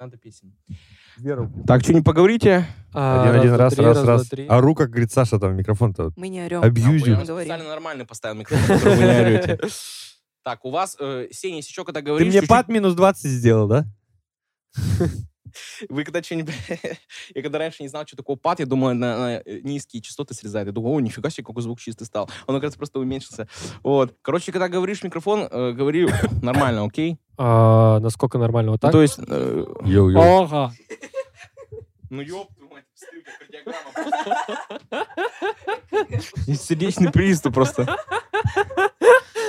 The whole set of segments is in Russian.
Надо песен. Вера. Так, что не поговорите? А, Один, один, два, раз, три, раз, два, раз. три. Ору, как говорит Саша, там микрофон-то. Мы не орем. Говорим. специально нормально поставил микрофон, вы не орете. Так, у вас, э, Сеня, если что, когда Ты говоришь... мне чуть-чуть- пад минус 20 сделал, да? Вы когда что-нибудь... я когда раньше не знал, что такое пад, я думал, на, на, э, низкие частоты срезает. Я думал, о, нифига себе, какой звук чистый стал. Он, оказывается, просто уменьшился. Вот. Короче, когда говоришь в микрофон, э, говори нормально, окей? А, насколько нормально? Вот Ну, так? То есть... э, Йоу-йоу. Ага. ну, ёб твою мать, кардиограмма. Сердечный приступ просто.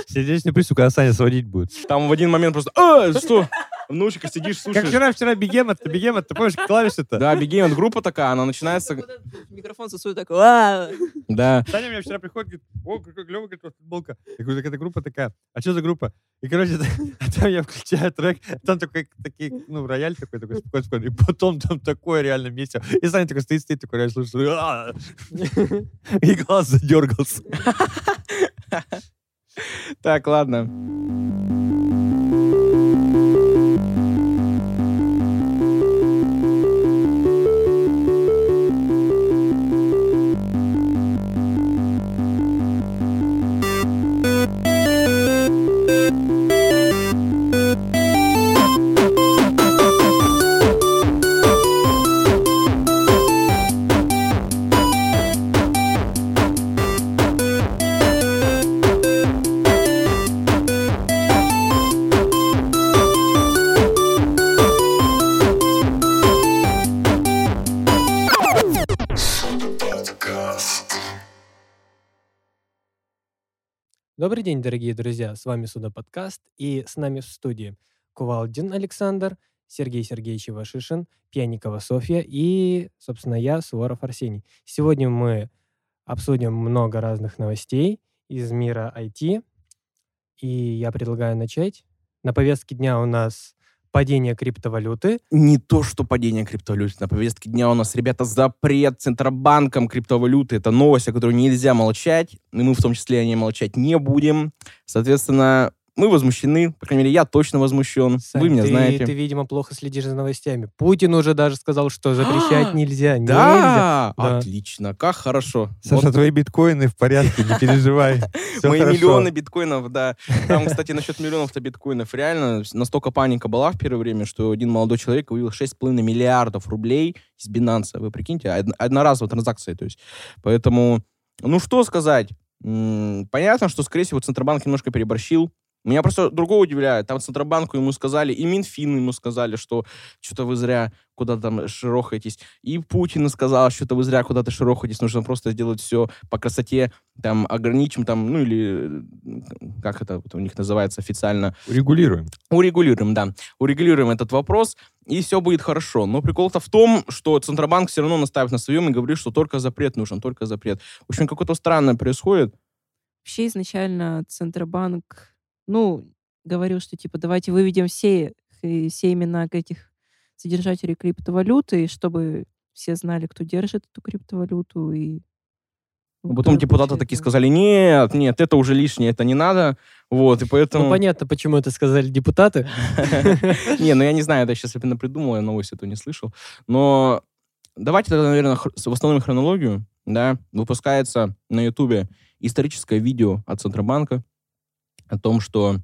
Сердечный приступ, когда Саня сводить будет. Там в один момент просто... А, что? В наушниках сидишь, Как слушаешь. вчера, вчера Бегемот, ты Бегемот, ты помнишь клавиши-то? Да, Бегемот группа такая, она начинается... Микрофон сосует такой. Да. Саня мне вчера приходит, говорит, о, какой клевый, говорит, футболка. Я говорю, так это группа такая. А что за группа? И, короче, а там я включаю трек, там такой, такие, ну, рояль такой, такой, спокойно, спокойно. И потом там такое реально месте. И Саня такой стоит, стоит, такой реально слушает. «А!» И глаз задергался. Так, ладно. Добрый день, дорогие друзья. С вами Суда подкаст. И с нами в студии Кувалдин Александр, Сергей Сергеевич Ивашишин, Пьяникова Софья и, собственно, я, Суворов Арсений. Сегодня мы обсудим много разных новостей из мира IT. И я предлагаю начать. На повестке дня у нас падение криптовалюты. Не то, что падение криптовалюты. На повестке дня у нас, ребята, запрет Центробанком криптовалюты. Это новость, о которой нельзя молчать. И мы в том числе о ней молчать не будем. Соответственно, мы возмущены. По крайней мере, я точно возмущен. Сань, Вы меня ты, знаете. Ты, видимо, плохо следишь за новостями. Путин уже даже сказал, что запрещать нельзя. Нельзя. Да! Отлично. Как хорошо. Саша, Вот твои биткоины в порядке, не переживай. Мои миллионы биткоинов, да. Там, кстати, насчет миллионов-то биткоинов. Реально, настолько паника была в первое время, что один молодой человек вывел 6,5 миллиардов рублей из Binance. Вы прикиньте, од- одноразовая транзакция. То есть. Поэтому, ну что сказать. Понятно, что, скорее всего, Центробанк немножко переборщил. Меня просто другое удивляет. Там Центробанку ему сказали, и Минфин ему сказали, что что-то вы зря куда-то там широхаетесь. И Путин сказал, что-то вы зря куда-то широхаетесь. Нужно просто сделать все по красоте, там, ограничим, там, ну или э, как это у них называется официально, Регулируем. урегулируем, да, урегулируем этот вопрос, и все будет хорошо. Но прикол-то в том, что Центробанк все равно настаивает на своем и говорит, что только запрет нужен, только запрет. В общем, какое-то странное происходит. Вообще изначально Центробанк, ну, говорил, что типа давайте выведем все, э, все имена этих содержателей криптовалюты, чтобы все знали, кто держит эту криптовалюту. И, ну, Потом депутаты такие сказали, нет, нет, это уже лишнее, это не надо. Вот, и поэтому... Ну, понятно, почему это сказали депутаты. Не, ну я не знаю, это сейчас именно придумал, я новость эту не слышал. Но давайте тогда, наверное, с- восстановим хронологию. Да, выпускается на Ютубе историческое видео от Центробанка о том, что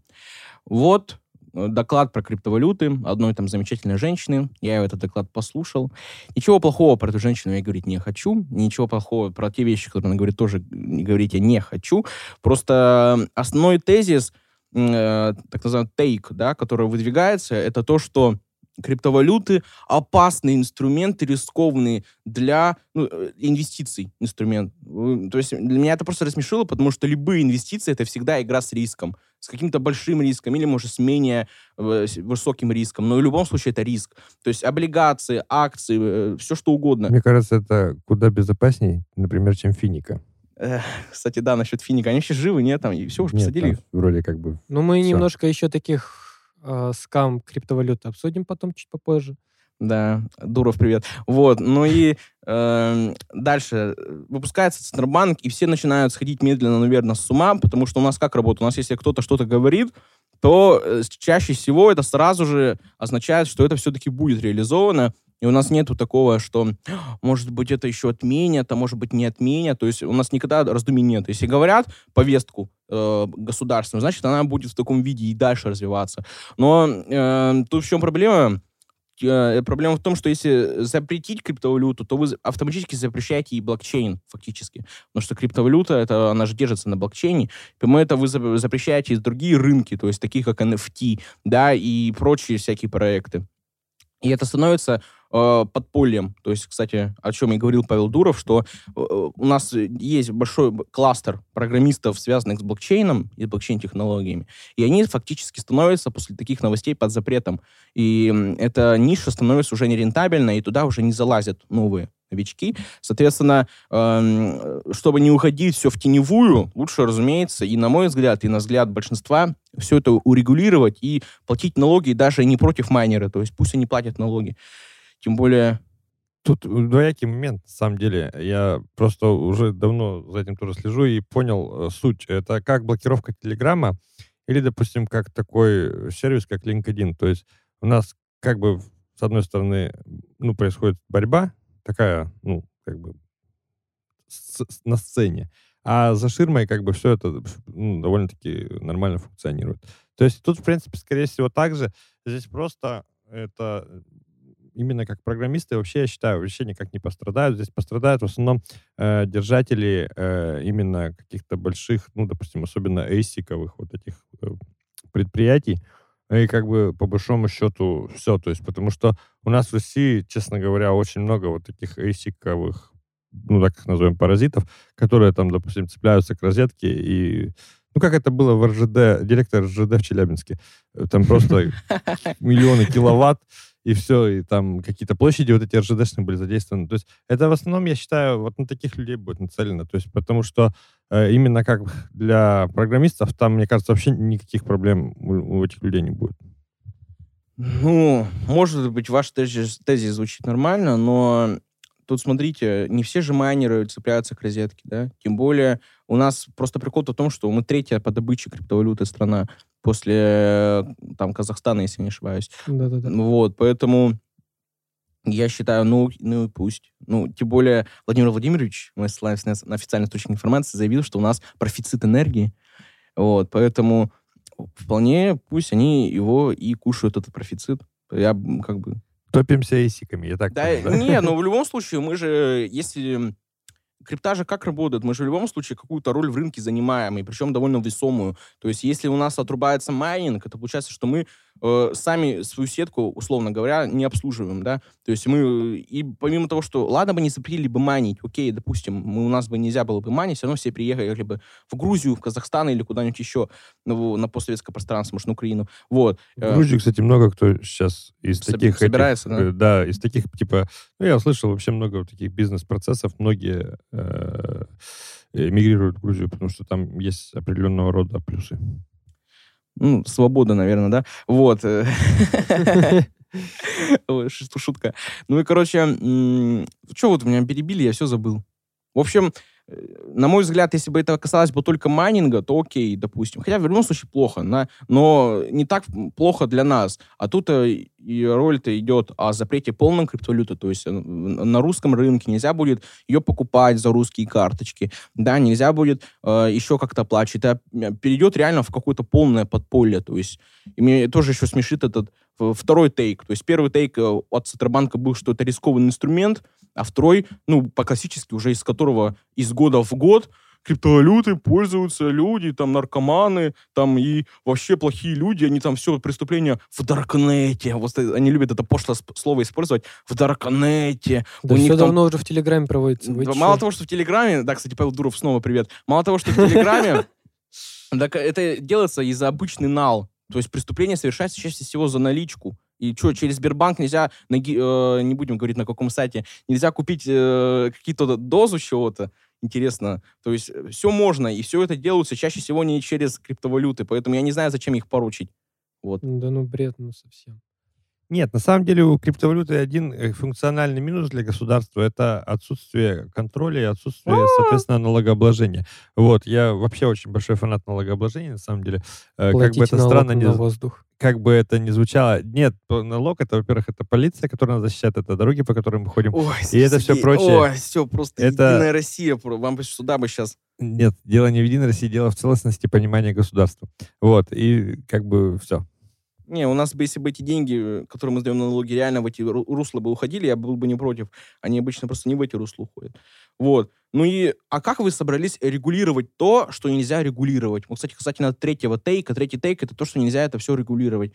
вот э, доклад про криптовалюты одной там замечательной женщины. Я этот доклад послушал. Ничего плохого про эту женщину я говорить не хочу. Ничего плохого про те вещи, которые она говорит, тоже говорить я не хочу. Просто основной тезис, э, так называемый тейк, да, который выдвигается, это то, что криптовалюты опасные инструменты, рискованные для ну, э, инвестиций инструмент. Э, То есть для меня это просто рассмешило, потому что любые инвестиции это всегда игра с риском, с каким-то большим риском или, может, с менее э, высоким риском. Но в любом случае это риск. То есть облигации, акции, все что угодно. Мне кажется, это куда безопасней, например, чем финика. Кстати, да, насчет финика. Они сейчас живы, нет? Там, и все, уже Нет, посадили там вроде как бы... Ну, мы Всё. немножко еще таких э, скам криптовалют обсудим потом чуть попозже. Да, Дуров, привет. Вот, ну и э, дальше выпускается Центробанк, и все начинают сходить медленно, наверное, с ума, потому что у нас как работает? У нас если кто-то что-то говорит, то э, чаще всего это сразу же означает, что это все-таки будет реализовано, и у нас нету такого, что, может быть, это еще отменят, а может быть, не отменят. То есть у нас никогда раздумий нет. Если говорят повестку э, государственную, значит, она будет в таком виде и дальше развиваться. Но э, тут в чем проблема? Э, проблема в том, что если запретить криптовалюту, то вы автоматически запрещаете и блокчейн фактически. Потому что криптовалюта, это, она же держится на блокчейне. Поэтому это вы запрещаете и другие рынки, то есть такие как NFT, да, и прочие всякие проекты. И это становится э, подпольем. То есть, кстати, о чем и говорил Павел Дуров, что э, у нас есть большой кластер программистов, связанных с блокчейном и блокчейн-технологиями, и они фактически становятся после таких новостей под запретом. И эта ниша становится уже нерентабельной, и туда уже не залазят новые новички. Соответственно, э, чтобы не уходить все в теневую, лучше, разумеется, и на мой взгляд, и на взгляд большинства, все это урегулировать и платить налоги даже не против майнера, то есть пусть они платят налоги. Тем более... Тут двоякий момент, на самом деле. Я просто уже давно за этим тоже слежу и понял э, суть. Это как блокировка Телеграма или, допустим, как такой сервис, как LinkedIn. То есть у нас как бы с одной стороны, ну, происходит борьба такая, ну, как бы на сцене, а за ширмой как бы все это ну, довольно-таки нормально функционирует. То есть тут, в принципе, скорее всего, так же. Здесь просто это именно как программисты вообще, я считаю, вообще никак не пострадают. Здесь пострадают в основном э, держатели э, именно каких-то больших, ну, допустим, особенно эйсиковых вот этих э, предприятий. И как бы по большому счету все. То есть потому что у нас в России, честно говоря, очень много вот таких эйсиковых, ну, так их назовем, паразитов, которые там, допустим, цепляются к розетке и ну, как это было в РЖД, директор РЖД в Челябинске. Там просто миллионы киловатт, и все, и там какие-то площади вот эти РЖДшные были задействованы. То есть это в основном, я считаю, вот на таких людей будет нацелено. То есть потому что э, именно как для программистов там, мне кажется, вообще никаких проблем у, у этих людей не будет. Ну, может быть, ваш тезис, тезис звучит нормально, но тут, смотрите, не все же майнеры цепляются к розетке, да? Тем более у нас просто прикол в том, что мы третья по добыче криптовалюты страна после там Казахстана, если не ошибаюсь. Да-да-да. Вот, поэтому я считаю, ну, ну и пусть. Ну, тем более Владимир Владимирович, мы ссылаемся на официальный источник информации, заявил, что у нас профицит энергии. Вот, поэтому вполне пусть они его и кушают, этот профицит. Я как бы... Топимся эйсиками, я так да, понимаю, да? Не, ну в любом случае мы же, если крипта же как работает? Мы же в любом случае какую-то роль в рынке занимаем, и причем довольно весомую. То есть если у нас отрубается майнинг, это получается, что мы э, сами свою сетку, условно говоря, не обслуживаем, да? То есть мы, и помимо того, что, ладно бы не запретили бы майнить, окей, допустим, мы, у нас бы нельзя было бы майнить, все равно все приехали бы в Грузию, в Казахстан или куда-нибудь еще ну, на постсоветское пространство, может, на Украину. Вот. В Грузию, кстати, много кто сейчас из Соб- таких... Собирается, этих, да? Да, из таких, типа... Ну, я услышал вообще много вот таких бизнес-процессов, многие э, мигрируют в Грузию, потому что там есть определенного рода плюсы. Ну, свобода, наверное, да? Вот. Шутка. Ну и, короче, что вот меня перебили, я все забыл. В общем, на мой взгляд, если бы это касалось бы только майнинга, то окей, допустим. Хотя в любом случае плохо, на, но не так плохо для нас. А тут э, и роль-то идет о запрете полной криптовалюты, то есть э, на русском рынке нельзя будет ее покупать за русские карточки, да, нельзя будет э, еще как-то оплачивать. Это перейдет реально в какое-то полное подполье, то есть и мне тоже еще смешит этот второй тейк. То есть первый тейк от Центробанка был, что это рискованный инструмент, а второй, ну, по-классически, уже из которого из года в год криптовалюты пользуются люди, там, наркоманы, там, и вообще плохие люди, они там все преступления в Даркнете. Вот они любят это пошлое слово использовать. В Даркнете. Да У все них давно там... уже в Телеграме проводится. Вы Мало че? того, что в Телеграме, да, кстати, Павел Дуров снова привет. Мало того, что в Телеграме, это делается из-за обычный нал. То есть преступление совершается чаще всего за наличку. И что, через Сбербанк нельзя, на, э, не будем говорить на каком сайте, нельзя купить э, какие-то дозу чего-то? Интересно. То есть э, все можно, и все это делается чаще всего не через криптовалюты, поэтому я не знаю, зачем их поручить. Вот. Да ну бред, ну совсем. Нет, на самом деле у криптовалюты один э, функциональный минус для государства — это отсутствие контроля и отсутствие, соответственно, налогообложения. Вот, я вообще очень большой фанат налогообложения, на самом деле. Э, Как бы Платите это странно не, воздух. как бы это ни звучало. Нет, налог — это, во-первых, это полиция, которая нас защищает, это дороги, по которым мы ходим. Ой, И это Сергей, прочее. Ой, все, просто Это- единая Россия. Вам бы сюда бы сейчас... Нет, дело не в Единой России, дело в целостности понимания государства. Вот, и как бы все. Не, у нас бы, если бы эти деньги, э, которые мы сдаем на налоги, реально в эти ру- русла бы уходили, я был бы не против. Они обычно просто не в эти русла уходят. Вот. Ну и, а как вы собрались регулировать то, что нельзя регулировать? Вот, кстати, касательно третьего тейка. Третий тейк — это то, что нельзя это все регулировать.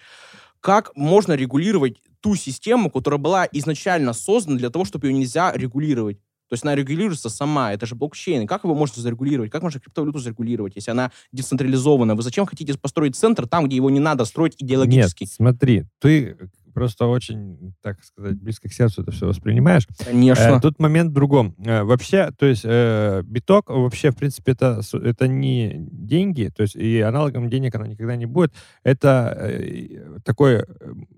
Как можно регулировать ту систему, которая была изначально создана для того, чтобы ее нельзя регулировать? То есть она регулируется сама, это же блокчейн. Как его можно зарегулировать? Как можно криптовалюту зарегулировать, если она децентрализована? Вы зачем хотите построить центр там, где его не надо строить идеологически? Нет, смотри, ты просто очень, так сказать, близко к сердцу это все воспринимаешь. Конечно. Э, тут момент в другом. Э, вообще, то есть э, биток вообще, в принципе, это, это не деньги, то есть и аналогом денег она никогда не будет. Это э, такой э,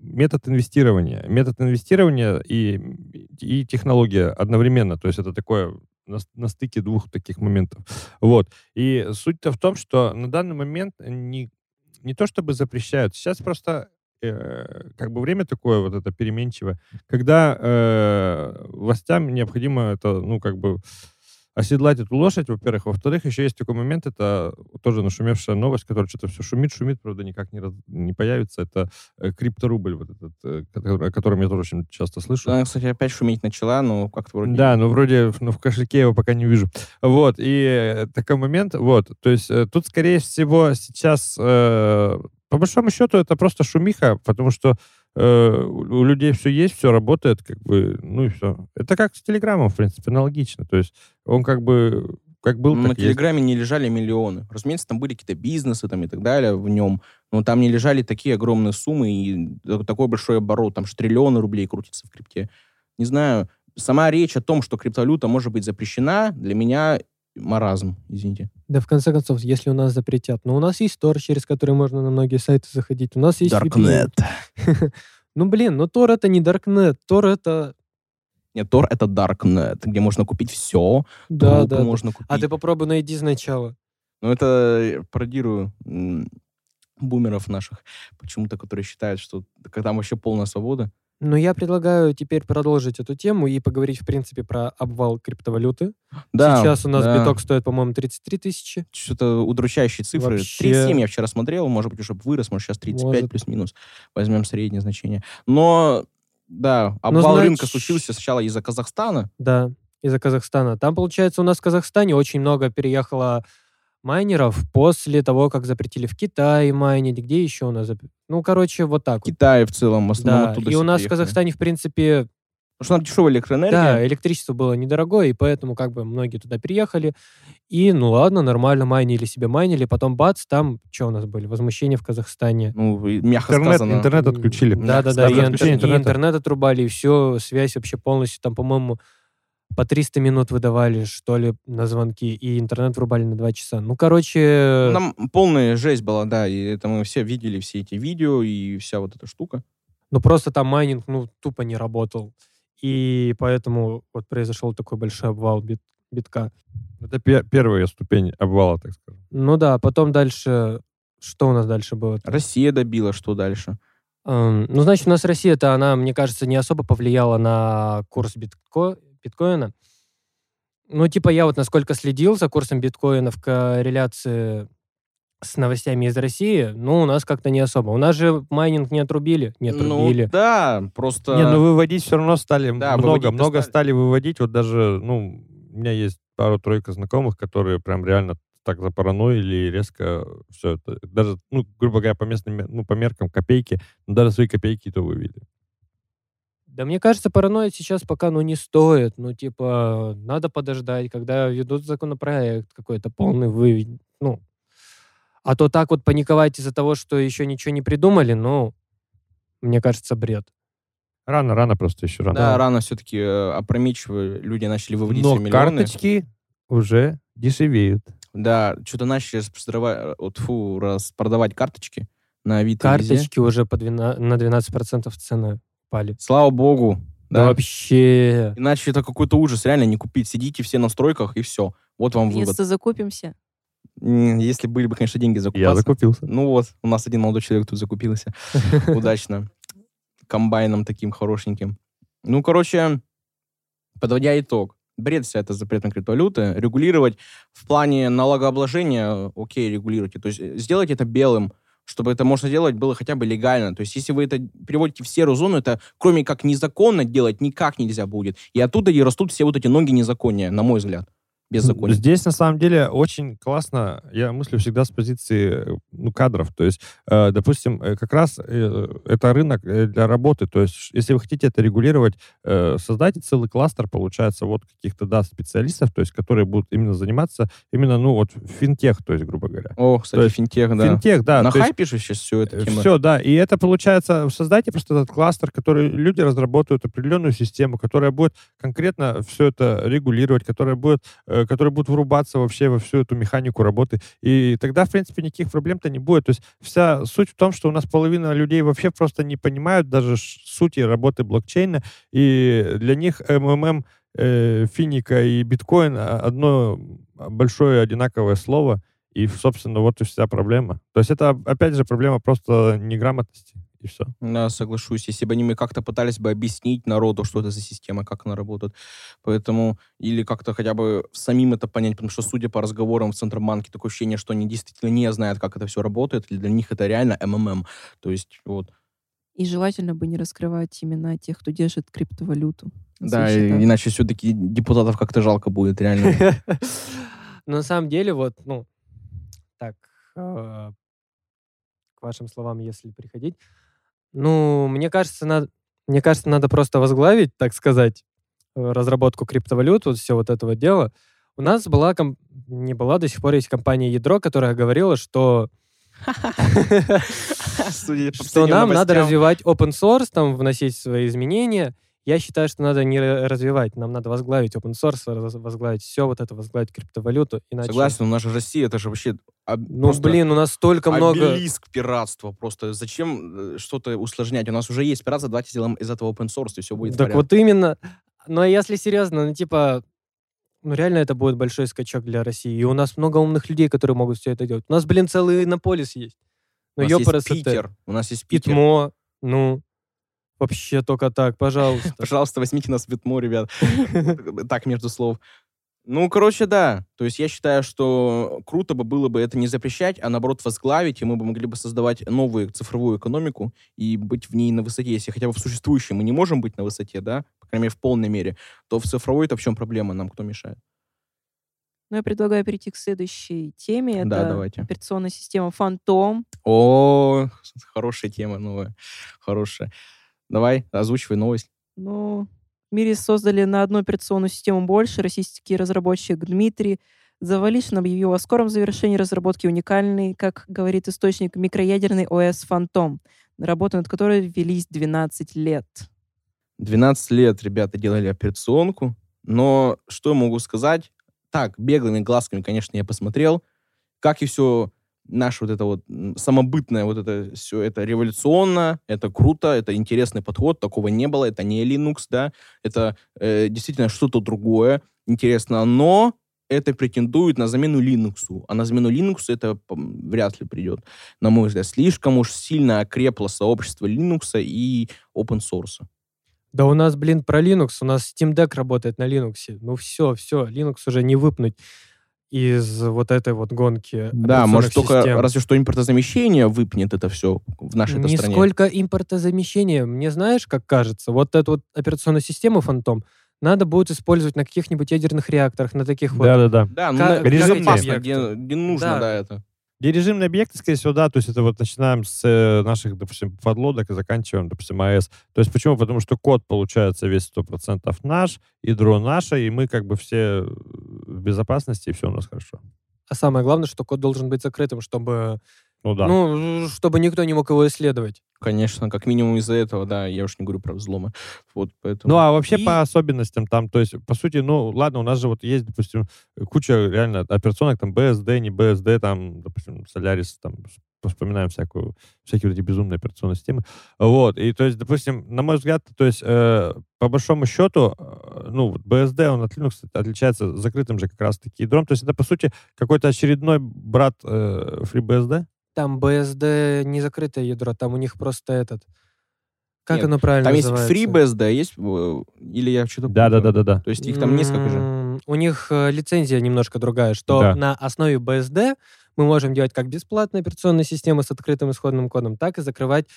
метод инвестирования. Метод инвестирования и, и технология одновременно. То есть это такое на, на стыке двух таких моментов. Вот. И суть-то в том, что на данный момент не, не то чтобы запрещают. Сейчас просто э, как бы время такое вот это переменчивое, когда э, властям необходимо это, ну, как бы оседлать эту лошадь, во-первых. Во-вторых, еще есть такой момент, это тоже нашумевшая новость, которая что-то все шумит, шумит, правда, никак не, раз- не появится. Это э, крипторубль, вот этот, э, который- о котором я тоже очень часто слышу. Она, кстати, опять шуметь начала, но как-то вроде... Да, но вроде ну, в кошельке я его пока не вижу. Вот, и э, такой момент, вот, то есть тут, скорее всего, сейчас, э, по большому счету, это просто шумиха, потому что э, у людей все есть, все работает, как бы, ну и все. Это как с Телеграмом, в принципе, аналогично, то есть он как бы, как был, на так и есть. Телеграме не лежали миллионы. Разумеется, там были какие-то бизнесы там и так далее в нем, но там не лежали такие огромные суммы и та- такой большой оборот, там же триллионы рублей крутится в крипте. Не знаю, сама речь о том, что криптовалюта может быть запрещена, для меня маразм, извините. Да в конце концов, если у нас запретят. Но у нас есть Тор, через который можно на многие сайты заходить. У нас есть VPN. Ну блин, ну Тор это не Даркнет. Тор это... Нет, Тор — это Darknet, где можно купить все, Да, да. можно купить. А ты попробуй найди сначала. Ну, это пародирую м, бумеров наших, почему-то, которые считают, что когда вообще полная свобода. Но я предлагаю теперь продолжить эту тему и поговорить, в принципе, про обвал криптовалюты. Да, Сейчас у нас да. биток стоит, по-моему, 33 тысячи. Что-то удручающие цифры. Вообще. 3,7 я вчера смотрел, может быть, уже вырос, может, сейчас 35 Может. плюс-минус. Возьмем среднее значение. Но, да, обвал значит- рынка случился сначала из-за Казахстана. Да, из-за Казахстана. Там, получается, у нас в Казахстане очень много переехало майнеров после того, как запретили в Китае майнить. Где еще у нас? зап- Ну, короче, вот так вот. Китай в целом, в основном Да, оттуда и у нас в приехали. Казахстане, в принципе, Потому что там дешевая электроэнергия. да, электричество было недорогое, и поэтому как бы многие туда переехали. И, ну ладно, нормально майнили себе майнили, потом бац, там, что у нас были? Возмущения в Казахстане. Ну, мягко Интернет, сказано. интернет отключили. Да-да-да, и, интер- и интернет отрубали, и все, связь вообще полностью, там, по-моему, по 300 минут выдавали, что ли, на звонки, и интернет врубали на 2 часа. Ну, короче, Нам полная жесть была, да, и это мы все видели, все эти видео и вся вот эта штука. ну просто там майнинг, ну, тупо не работал. И поэтому вот произошел такой большой обвал бит- битка. Это пе- первая ступень обвала, так скажем. Ну да, потом дальше... Что у нас дальше было? Россия добила, что дальше? Эм, ну, значит, у нас Россия-то, она, мне кажется, не особо повлияла на курс битко... биткоина. Ну, типа, я вот насколько следил за курсом биткоина в корреляции с новостями из России, ну, у нас как-то не особо. У нас же майнинг не отрубили, не отрубили. Ну, да, просто... Не, ну выводить все равно стали Да, много, много стали. стали выводить. Вот даже, ну, у меня есть пару-тройка знакомых, которые прям реально так запараноили и резко все это. Даже, ну, грубо говоря, по местным, ну, по меркам копейки, но даже свои копейки то вывели. Да мне кажется, параноить сейчас пока, ну, не стоит. Ну, типа, надо подождать, когда ведут законопроект какой-то полный вы... Ну, а то так вот паниковать из-за того, что еще ничего не придумали, ну, мне кажется, бред. Рано, рано просто еще рано. Да, рано все-таки опрометчиво люди начали выводить Но миллионы. карточки уже дешевеют. Да, что-то начали распродавать, вот, фу, распродавать карточки на Авито. Карточки уже по 12 на 12% цены упали. Слава богу. Да. Вообще. Иначе это какой-то ужас. Реально не купить. Сидите все на стройках и все. Вот вам вывод. Наконец-то закупимся. Если были бы, конечно, деньги закупаться. Я закупился. Ну вот, у нас один молодой человек тут закупился. Удачно. Комбайном таким хорошеньким. Ну, короче, подводя итог. Бред вся это запрет на криптовалюты. Регулировать в плане налогообложения, окей, регулируйте. То есть э, сделайте это белым, чтобы это можно делать было хотя бы легально. То есть если вы это переводите в серую зону, это кроме как незаконно делать никак нельзя будет. И оттуда и растут все вот эти ноги незакония, на мой взгляд. Беззаконие. Здесь, на самом деле, очень классно, я мыслю всегда с позиции ну, кадров. То есть, э, допустим, э, как раз э, это рынок э, для работы. То есть, если вы хотите это регулировать, э, создайте целый кластер, получается, вот каких-то, да, специалистов, то есть, которые будут именно заниматься именно, ну, вот, финтех, то есть, грубо говоря. О, кстати, То есть финтех, да. Финтех, да. на хайпе же сейчас все это тема. Все, да. И это получается, создайте просто этот кластер, который люди разработают определенную систему, которая будет конкретно все это регулировать, которая будет, э, которая будет врубаться вообще во всю эту механику работы. И тогда, в принципе, никаких проблем-то не будет. То есть вся суть в том, что у нас половина людей вообще просто не понимают даже сути работы блокчейна, и для них МММ, э, финика и биткоин а, одно большое одинаковое слово, и, собственно, вот и вся проблема. То есть это, опять же, проблема просто неграмотности, и все. Да, соглашусь. Если бы они мне как-то пытались бы объяснить народу, что это за система, как она работает. Поэтому, или как-то хотя бы самим это понять, потому что, судя по разговорам в Центробанке, такое ощущение, что они действительно не знают, как это все работает, и для них это реально МММ. То есть, вот. И желательно бы не раскрывать имена тех, кто держит криптовалюту. Да, и- иначе все-таки депутатов как-то жалко будет, реально. Но на самом деле, вот, ну, так, э, к вашим словам, если приходить, ну, мне кажется, надо, мне кажется, надо просто возглавить, так сказать, э, разработку криптовалют, вот все вот этого дела. У нас была, ком- не была, до сих пор есть компания Ядро, которая говорила, что, что нам надо развивать open source, там, вносить свои изменения. Я считаю, что надо не ра- развивать, нам надо возглавить open source, возглавить все вот это, возглавить криптовалюту. Иначе... Согласен, у нас же Россия, это же вообще... об- Ну, просто блин, у нас столько много... Обелиск пиратства просто. Зачем э, что-то усложнять? У нас уже есть пиратство, давайте сделаем из этого open source, и все будет Так вот именно. Но если серьезно, ну типа, ну реально это будет большой скачок для России. И у нас много умных людей, которые могут все это делать. У нас, блин, целый Иннополис есть. У Ну, нас есть. Питер. У нас есть Питер. Питмо, ну, вообще только так, пожалуйста. Пожалуйста, возьмите нас в Витмо, ребят. Так, между слов. Ну, короче, да. То есть я считаю, что круто бы было бы это не запрещать, а наоборот возглавить, и мы бы могли бы создавать новую цифровую экономику и быть в ней на высоте. Если хотя бы в существующей мы не можем быть на высоте, да, по крайней мере, в полной мере, то в цифровой-то в чем проблема? Нам кто мешает? Ну, я предлагаю перейти к следующей теме. Это Да, давайте. операционная система Phantom. О, хорошая тема новая. Хорошая. Давай, озвучивай новость. Ну, в мире создали на одну операционную систему больше. Российский разработчик Дмитрий Завалишин объявил о скором завершении разработки уникальной, как говорит источник, микроядерный ОС Phantom, работы над которой велись 12 лет. 12 лет ребята делали операционку, но что я могу сказать? Так, беглыми глазками, конечно, я посмотрел, как и все наше вот это вот м, самобытное, вот это все, это революционно, это круто, это интересный подход, такого не было, это не Linux, да, это э, действительно что-то другое, интересно, но это претендует на замену Linux, а на замену Linux это вряд ли придет, на мой взгляд. Слишком уж сильно окрепло сообщество Linux и open source. Да у нас, блин, про Linux, у нас Steam Deck работает на Linux. Ну все, все, Linux уже не выпнуть из вот этой вот гонки Да, может только систем. разве что импортозамещение выпнет это все в нашей Не стране. сколько импортозамещения. Мне знаешь, как кажется, вот эту вот операционную систему Фантом надо будет использовать на каких-нибудь ядерных реакторах, на таких вот. Да-да-да. Да, ну, Как- на- режимные безопасно, объекты. где, где нужно, Да. да, это. И режимные объекты, скорее всего, да, то есть это вот начинаем с э, наших, допустим, подлодок и заканчиваем, допустим, АЭС. То есть почему? Потому что код получается весь 100% наш, ядро наше, и мы как бы все в безопасности, и все у нас хорошо. А самое главное, что код должен быть закрытым, чтобы, Ну да. ну, чтобы никто не мог его исследовать. Конечно, как минимум из-за этого, да, я уж не говорю про взломы. Вот, поэтому... Ну, а вообще И- по особенностям там, то есть, по сути, ну, ладно, у нас же вот есть, допустим, куча реально операционок, там, BSD, не BSD, там, допустим, Solaris, там, вспоминаем всякую, всякие вот эти безумные операционные системы. Вот, и то есть, допустим, на мой взгляд, то есть, э, по большому счету, э, ну, BSD, он от Linux отличается закрытым же как раз-таки ядром, то есть это, по сути, какой-то очередной брат э, FreeBSD. Там BSD не закрытое ядро, там у них просто этот... Как Нет, оно правильно Там есть называется? FreeBSD, есть... э, Или я что-то... Да-да-да-да-да. То есть их там несколько же. У них э, лицензия немножко другая, что Да. на основе BSD мы можем делать как бесплатные операционные системы с открытым исходным кодом, так и закрывать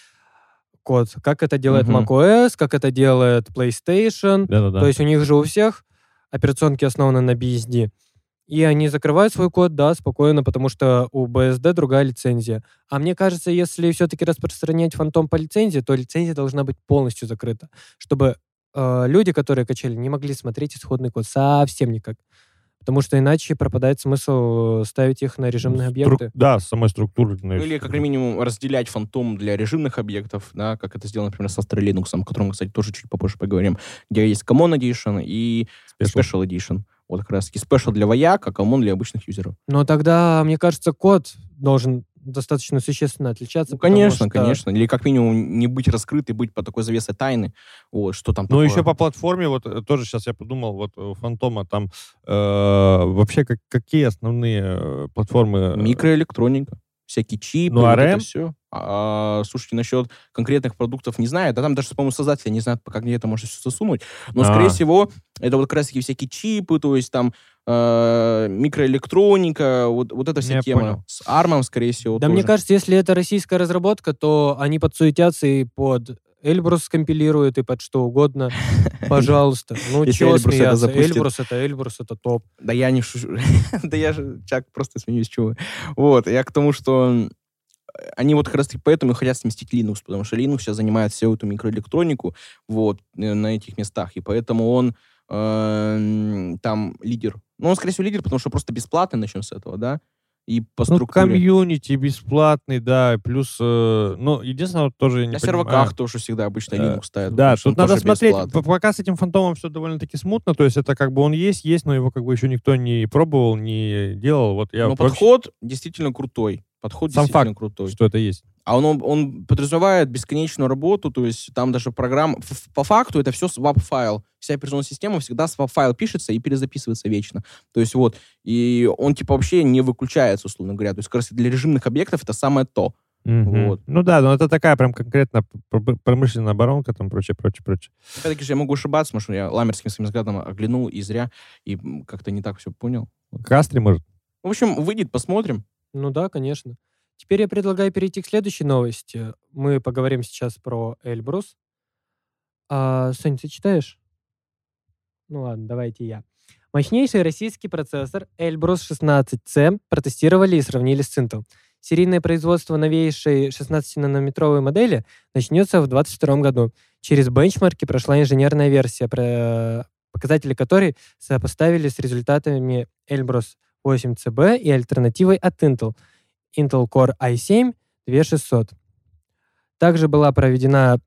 код. Как это делает Мгм. macOS, как это делает PlayStation. Да-да-да. То есть у них же у всех операционки основаны на BSD. И они закрывают свой код, да, спокойно, потому что у BSD другая лицензия. А мне кажется, если все-таки распространять фантом по лицензии, то лицензия должна быть полностью закрыта, чтобы э, люди, которые качали, не могли смотреть исходный код совсем никак. Потому что иначе пропадает смысл э, ставить их на режимные Струк- объекты. Да, самой структуры. Ну, или, как минимум, разделять фантом для режимных объектов, да, как это сделано, например, с Astra Linux, о котором мы, кстати, тоже чуть попозже поговорим, где есть Common Edition и Special Edition. Вот как раз таки Special для вояк, а Common для обычных юзеров. Но тогда, мне кажется, код должен достаточно существенно отличаться. Ну, конечно, что- конечно. Или как минимум не быть раскрыт и быть под такой завесой тайны. Вот, что там Ну, такое. еще по платформе, вот э, тоже сейчас я подумал, вот у Фантома там э, вообще как, какие основные э, платформы? Микроэлектроника, всякие чипы, Ну, вот это все. А, слушайте, насчет конкретных продуктов не знаю. Да там даже, по-моему, создатели не знают, пока где это можно все засунуть. Но, скорее А. всего, это вот как раз-таки всякие чипы, то есть там э, микроэлектроника, вот, вот эта вся Я тема. понял. С армом, скорее всего, Да тоже. мне кажется, если это российская разработка, то они подсуетятся и под Эльбрус скомпилируют, и под что угодно. Пожалуйста. Ну, чего смеяться? Эльбрус это Эльбрус, это топ. Да я не шучу. да я же, Чак, просто смеюсь, чего. Вот, я к тому, что они вот как раз таки поэтому и хотят сместить Linux, потому что Linux сейчас занимает всю эту микроэлектронику вот, э, на этих местах, и поэтому он э, там лидер. Ну, он, скорее всего, лидер, потому что просто бесплатный, начнем с этого, да? И по Ну, структуре. комьюнити бесплатный, да, плюс, э, ну, единственное, тоже я не На понимаю. серваках тоже всегда обычно Э, Linux ставят. Да, тут надо смотреть, бесплатный. пока с этим фантомом все довольно-таки смутно, то есть это как бы он есть, есть, но его как бы еще никто не пробовал, не делал, вот я Но вообще- подход действительно крутой. Подход Сам действительно факт, крутой. что это есть. А он, он подразумевает бесконечную работу, то есть там даже программа... По факту это все swap-файл. Вся операционная система всегда swap-файл пишется и перезаписывается вечно. То есть вот, и он типа вообще не выключается, условно говоря. То есть как раз для режимных объектов это самое то. Мгм. Вот. Ну да, но это такая прям конкретно пр- пр- промышленная оборонка, там прочее, прочее, прочее. Опять-таки же я могу ошибаться, потому что я ламерским своим взглядом оглянул и зря, и как-то не так все понял. Кастри, может? В общем, выйдет, посмотрим. Ну да, конечно. Теперь я предлагаю перейти к следующей новости. Мы поговорим сейчас про Эльбрус. А, Сань, ты читаешь? Ну ладно, давайте я. Мощнейший российский процессор Эльбрус 16C протестировали и сравнили с Intel. Серийное производство новейшей 16-нанометровой модели начнется в 2022 году. Через бенчмарки прошла инженерная версия, показатели которой сопоставили с результатами Эльбрус 8CB и альтернативой от Intel Intel Core i7 2600. Также была проведена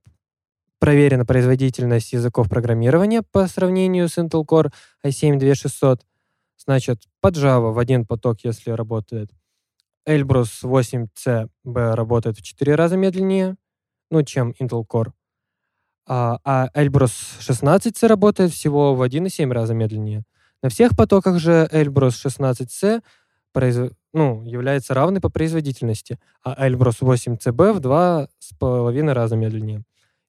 проверена производительность языков программирования по сравнению с Intel Core i7 2600. Значит, под Java в один поток, если работает. Elbrus 8CB работает в 4 раза медленнее, ну, чем Intel Core. А, а Elbrus 16C работает всего в 1,7 раза медленнее. На всех потоках же Elbrus 16C произв- ну, является равной по производительности, а Elbrus 8CB в 2,5 раза медленнее.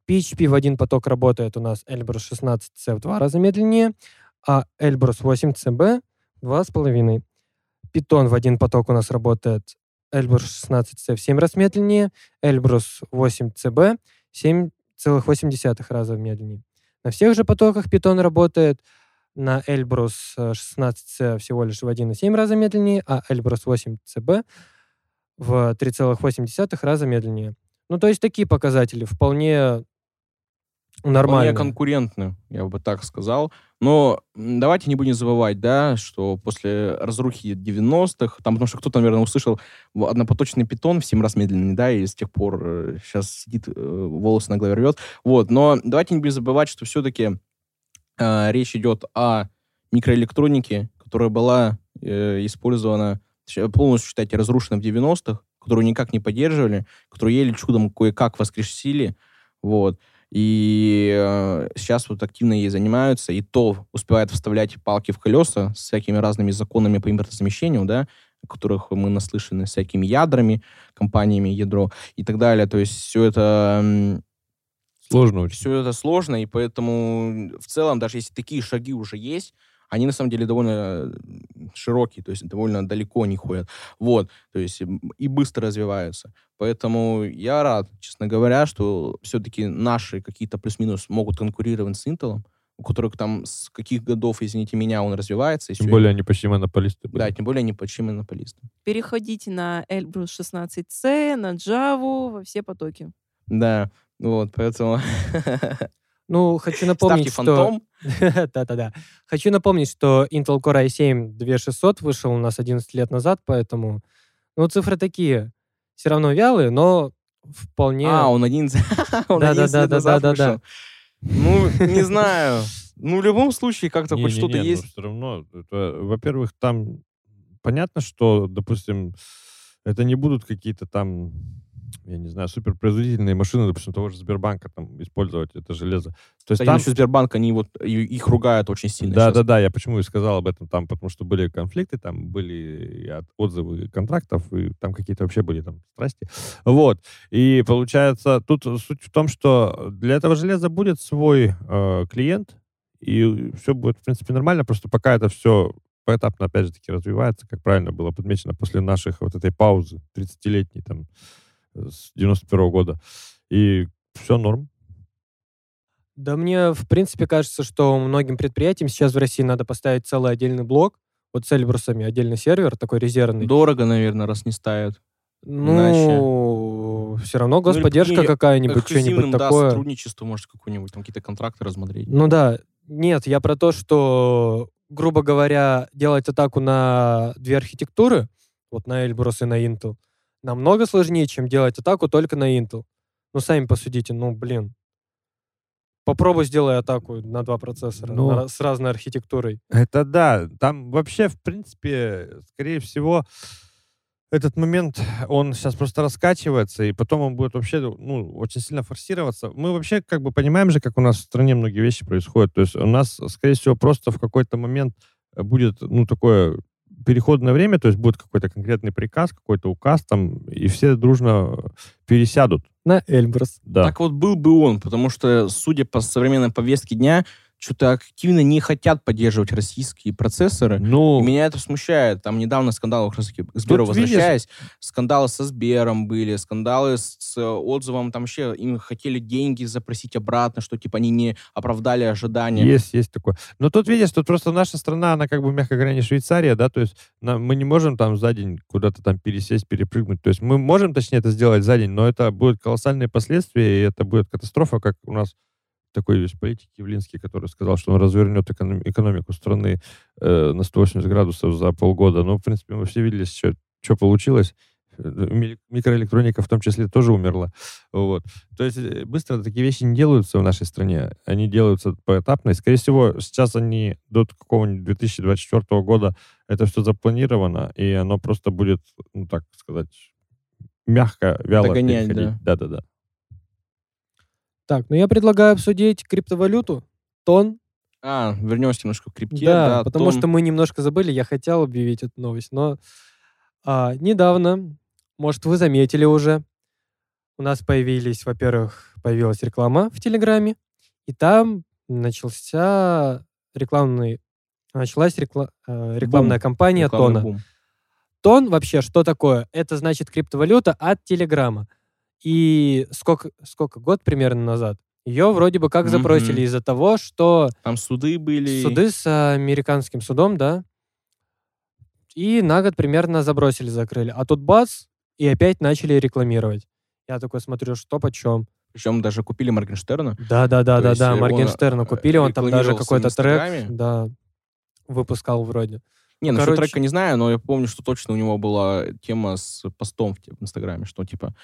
PHP в один поток работает у нас Elbrus 16C в два раза медленнее, а Elbrus 8CB в 2,5. Python в один поток у нас работает Elbrus 16C в 7 раз медленнее, Elbrus 8CB 7,8 раза медленнее. На всех же потоках Python работает на Elbrus э, 16C всего лишь в 1,7 раза медленнее, а Elbrus 8CB в 3,8 раза медленнее. Ну, то есть такие показатели вполне нормально. Вполне конкурентны, я бы так сказал. Но давайте не будем забывать, да, что после разрухи 90-х, там, потому что кто-то, наверное, услышал однопоточный питон в 7 раз медленный, да, и с тех пор сейчас сидит, э, волосы на голове рвет. Вот, но давайте не будем забывать, что все-таки речь идет о микроэлектронике, которая была э, использована, полностью, считайте, разрушена в 90-х, которую никак не поддерживали, которую еле чудом кое-как воскресили, вот. И э, сейчас вот активно ей занимаются, и то успевают вставлять палки в колеса с всякими разными законами по импортозамещению, да, которых мы наслышаны, с всякими ядрами, компаниями ядро и так далее. То есть все это Сложно очень. все это сложно, и поэтому в целом, даже если такие шаги уже есть, они на самом деле довольно широкие, то есть довольно далеко не ходят. Вот, то есть и быстро развиваются. Поэтому я рад, честно говоря, что все-таки наши какие-то плюс-минус могут конкурировать с Intel, у которых там с каких годов, извините меня, он развивается. и Тем более они почти монополисты были. Да, тем более они почти монополисты. Переходите на Elbrus 16C, на Java, во все потоки. Да, вот, поэтому... Ну, хочу напомнить, Ставьте что... фантом. Да-да-да. Хочу напомнить, что Intel Core i7 2600 вышел у нас 11 лет назад, поэтому... Ну, цифры такие. Все равно вялые, но вполне... А, он один... он Да-да-да-да-да-да-да. 11 лет назад вышел. Ну, не знаю. Ну, в любом случае, как-то хоть что-то Не-не-не, есть. все равно, во-первых, там понятно, что, допустим, это не будут какие-то там, я не знаю, суперпроизводительные машины, допустим, того же Сбербанка там использовать это железо. То есть Кстати, там... насчет Сбербанка, они вот их ругают очень сильно Да, щас. да, да, я почему и сказал об этом там, потому что были конфликты, там были отзывы контрактов, и там какие-то вообще были там страсти. Вот. И получается, тут суть в том, что для этого железа будет свой э, клиент, и все будет, в принципе, нормально, просто пока это все поэтапно, опять же таки, развивается, как правильно было подмечено, после наших вот этой паузы 30-летней, там, с 91 года. И все норм. Да мне, в принципе, кажется, что многим предприятиям сейчас в России надо поставить целый отдельный блок, вот с Эльбрусами отдельный сервер, такой резервный. Дорого, наверное, раз не ставят. Ну, все равно господдержка или какая-нибудь, что-нибудь да, такое. сотрудничество, может, какое-нибудь, там какие-то контракты рассмотреть. Ну да, нет, я про то, что, грубо говоря, делать атаку на две архитектуры, вот на Эльбрус и на Intel, намного сложнее, чем делать атаку только на Intel. Ну, сами посудите, ну, блин. Попробуй сделай атаку на два процессора Ну, на- с разной архитектурой. Это да. Там вообще, в принципе, скорее всего, этот момент, он сейчас просто раскачивается, и потом он будет вообще, ну, очень сильно форсироваться. Мы вообще как бы понимаем же, как у нас в стране многие вещи происходят. То есть у нас, скорее всего, просто в какой-то момент будет, ну, такое переходное время, то есть будет какой-то конкретный приказ, какой-то указ там, и все дружно пересядут. На Эльбрус. Да. Так вот был бы он, потому что, судя по современной повестке дня, что-то активно не хотят поддерживать российские процессоры. ну, И меня это смущает. Там недавно скандалы, как раз таки, к Сберу Тут видишь- возвращаясь, скандалы со Сбером были, скандалы с, с отзывом, там вообще им хотели деньги запросить обратно, что типа они не оправдали ожидания. Есть, есть такое. Но тут, видишь, тут просто наша страна, она как бы, мягко говоря, не Швейцария, да, то есть нам- мы не можем там за день куда-то там пересесть, перепрыгнуть. То есть мы можем, точнее, это сделать за день, но это будут колоссальные последствия, и это будет катастрофа, как у нас такой есть политик Явлинский, который сказал, что он развернет эконом- экономику страны э, на 180 градусов за полгода. Ну, в принципе, мы все видели, что, что получилось. Э, ми- Микроэлектроника в том числе тоже умерла. Вот. То есть э, быстро такие вещи не делаются в нашей стране. Они делаются поэтапно. И, скорее всего, сейчас они до какого-нибудь 2024 года это все запланировано, и оно просто будет, ну, так сказать, мягко, вяло Догонять, переходить. Да-да-да. Так, ну я предлагаю обсудить криптовалюту, тон. А, вернемся немножко к крипте. да, потому том- что мы немножко забыли, я хотел объявить эту новость, но а, недавно, может, вы заметили уже, у нас появились, во-первых, появилась реклама в Телеграме, и там начался рекламный, началась рекла- э, рекламная Бум. кампания рекламный Тона. бум. Тон вообще что такое? Это значит криптовалюта от Телеграма. И сколько, сколько, год примерно назад, ее вроде бы как Мгм. забросили из-за того, что Там суды были. суды с американским судом, да, и на год примерно забросили, закрыли. А тут бац, и опять начали рекламировать. Я такой смотрю, что почем. Причем даже купили Моргенштерна. Да, да, да, То да, да. Моргенштерна э, купили, он там даже какой-то трек, да, выпускал вроде. Не, насчет короче- трека не знаю, но я помню, что точно у него была тема с постом в, Инстаграме, что типа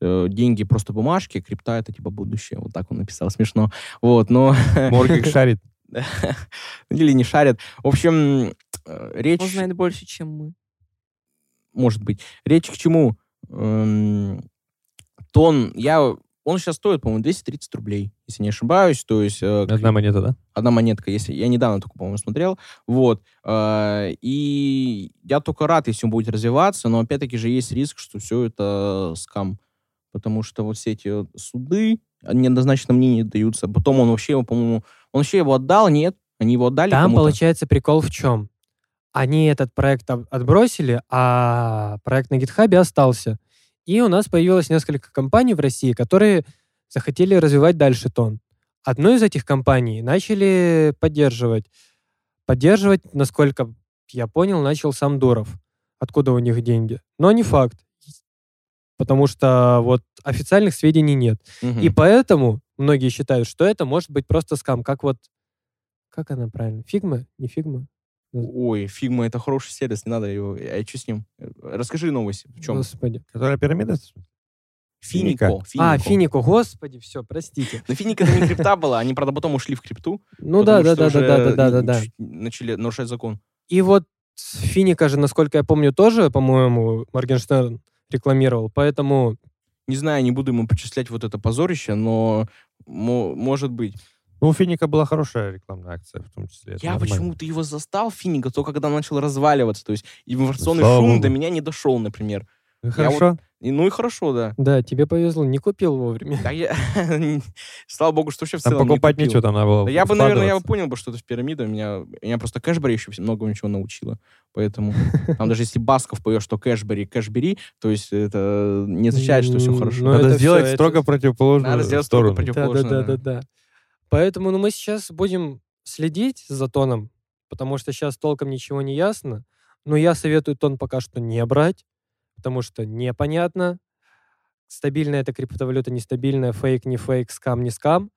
э, деньги просто бумажки, крипта это типа будущее. Вот так он написал, смешно. Вот, но... Моргик шарит. Или не шарят. В общем, э, речь... Он знает больше, чем мы. может быть. Речь к чему? эм, тон, я, он сейчас стоит, по-моему, 230 рублей, если не ошибаюсь. То есть э, Одна монета, да? одна монетка, если я недавно только, по-моему, смотрел, вот, э, и я только рад, если он будет развиваться, но опять-таки же есть риск, что все это скам, потому что вот все эти суды, они однозначно мне не даются, потом он вообще его, по-моему, он вообще его отдал, нет? Они его отдали Там кому-то? получается прикол в чем? Они этот проект отбросили, а проект на гитхабе остался. И у нас появилось несколько компаний в России, которые захотели развивать дальше тон. Одну из этих компаний начали поддерживать. Поддерживать, насколько я понял, начал сам Дуров. Откуда у них деньги? Но не факт. Потому что вот официальных сведений нет. Мгм. И поэтому многие считают, что это может быть просто скам. Как вот... Как она правильно? Figma? Не Figma? Ой, Figma это хороший сервис, не надо его. А что с ним? Э, Расскажи новость. В чем? Господи. Которая пирамида? Финико. А, Финико, господи, все, простите. Но Финико это не крипта была, они, правда, потом ушли в крипту. Ну да, да, да, да, да, да, да, да. Начали нарушать закон. И вот Финика же, насколько я помню, тоже, по-моему, Моргенштерн рекламировал, поэтому Не знаю, не буду ему причислять вот это позорище, но мо- может быть. Ну, у Финика была хорошая рекламная акция, в том числе. это Я нормально. почему-то его застал, Финика, только когда он начал разваливаться. То есть информационный Слава шум богу. до меня не дошел, например. Ну, Я Хорошо. И, ну и хорошо, да. да, тебе повезло, не купил вовремя. Да я... Слава богу, что вообще в Там целом не покупать купил. ничего, там надо было Да я бы, наверное, я бы понял бы, что это в пирамида. Меня, меня просто Кэшбери еще многому чего научила. Поэтому там даже если Басков поёт, что Кэшбери, Кэшбери, то есть это не означает, что все хорошо. ну, Надо сделать строго противоположную Надо сделать строго сторону. против- Да, да, да, да. Поэтому ну, мы сейчас будем следить за TON ом, потому что сейчас толком ничего не ясно. Но я советую TON пока что не брать, потому что непонятно. Стабильная это криптовалюта, нестабильная, фейк, не фейк, скам, не скам.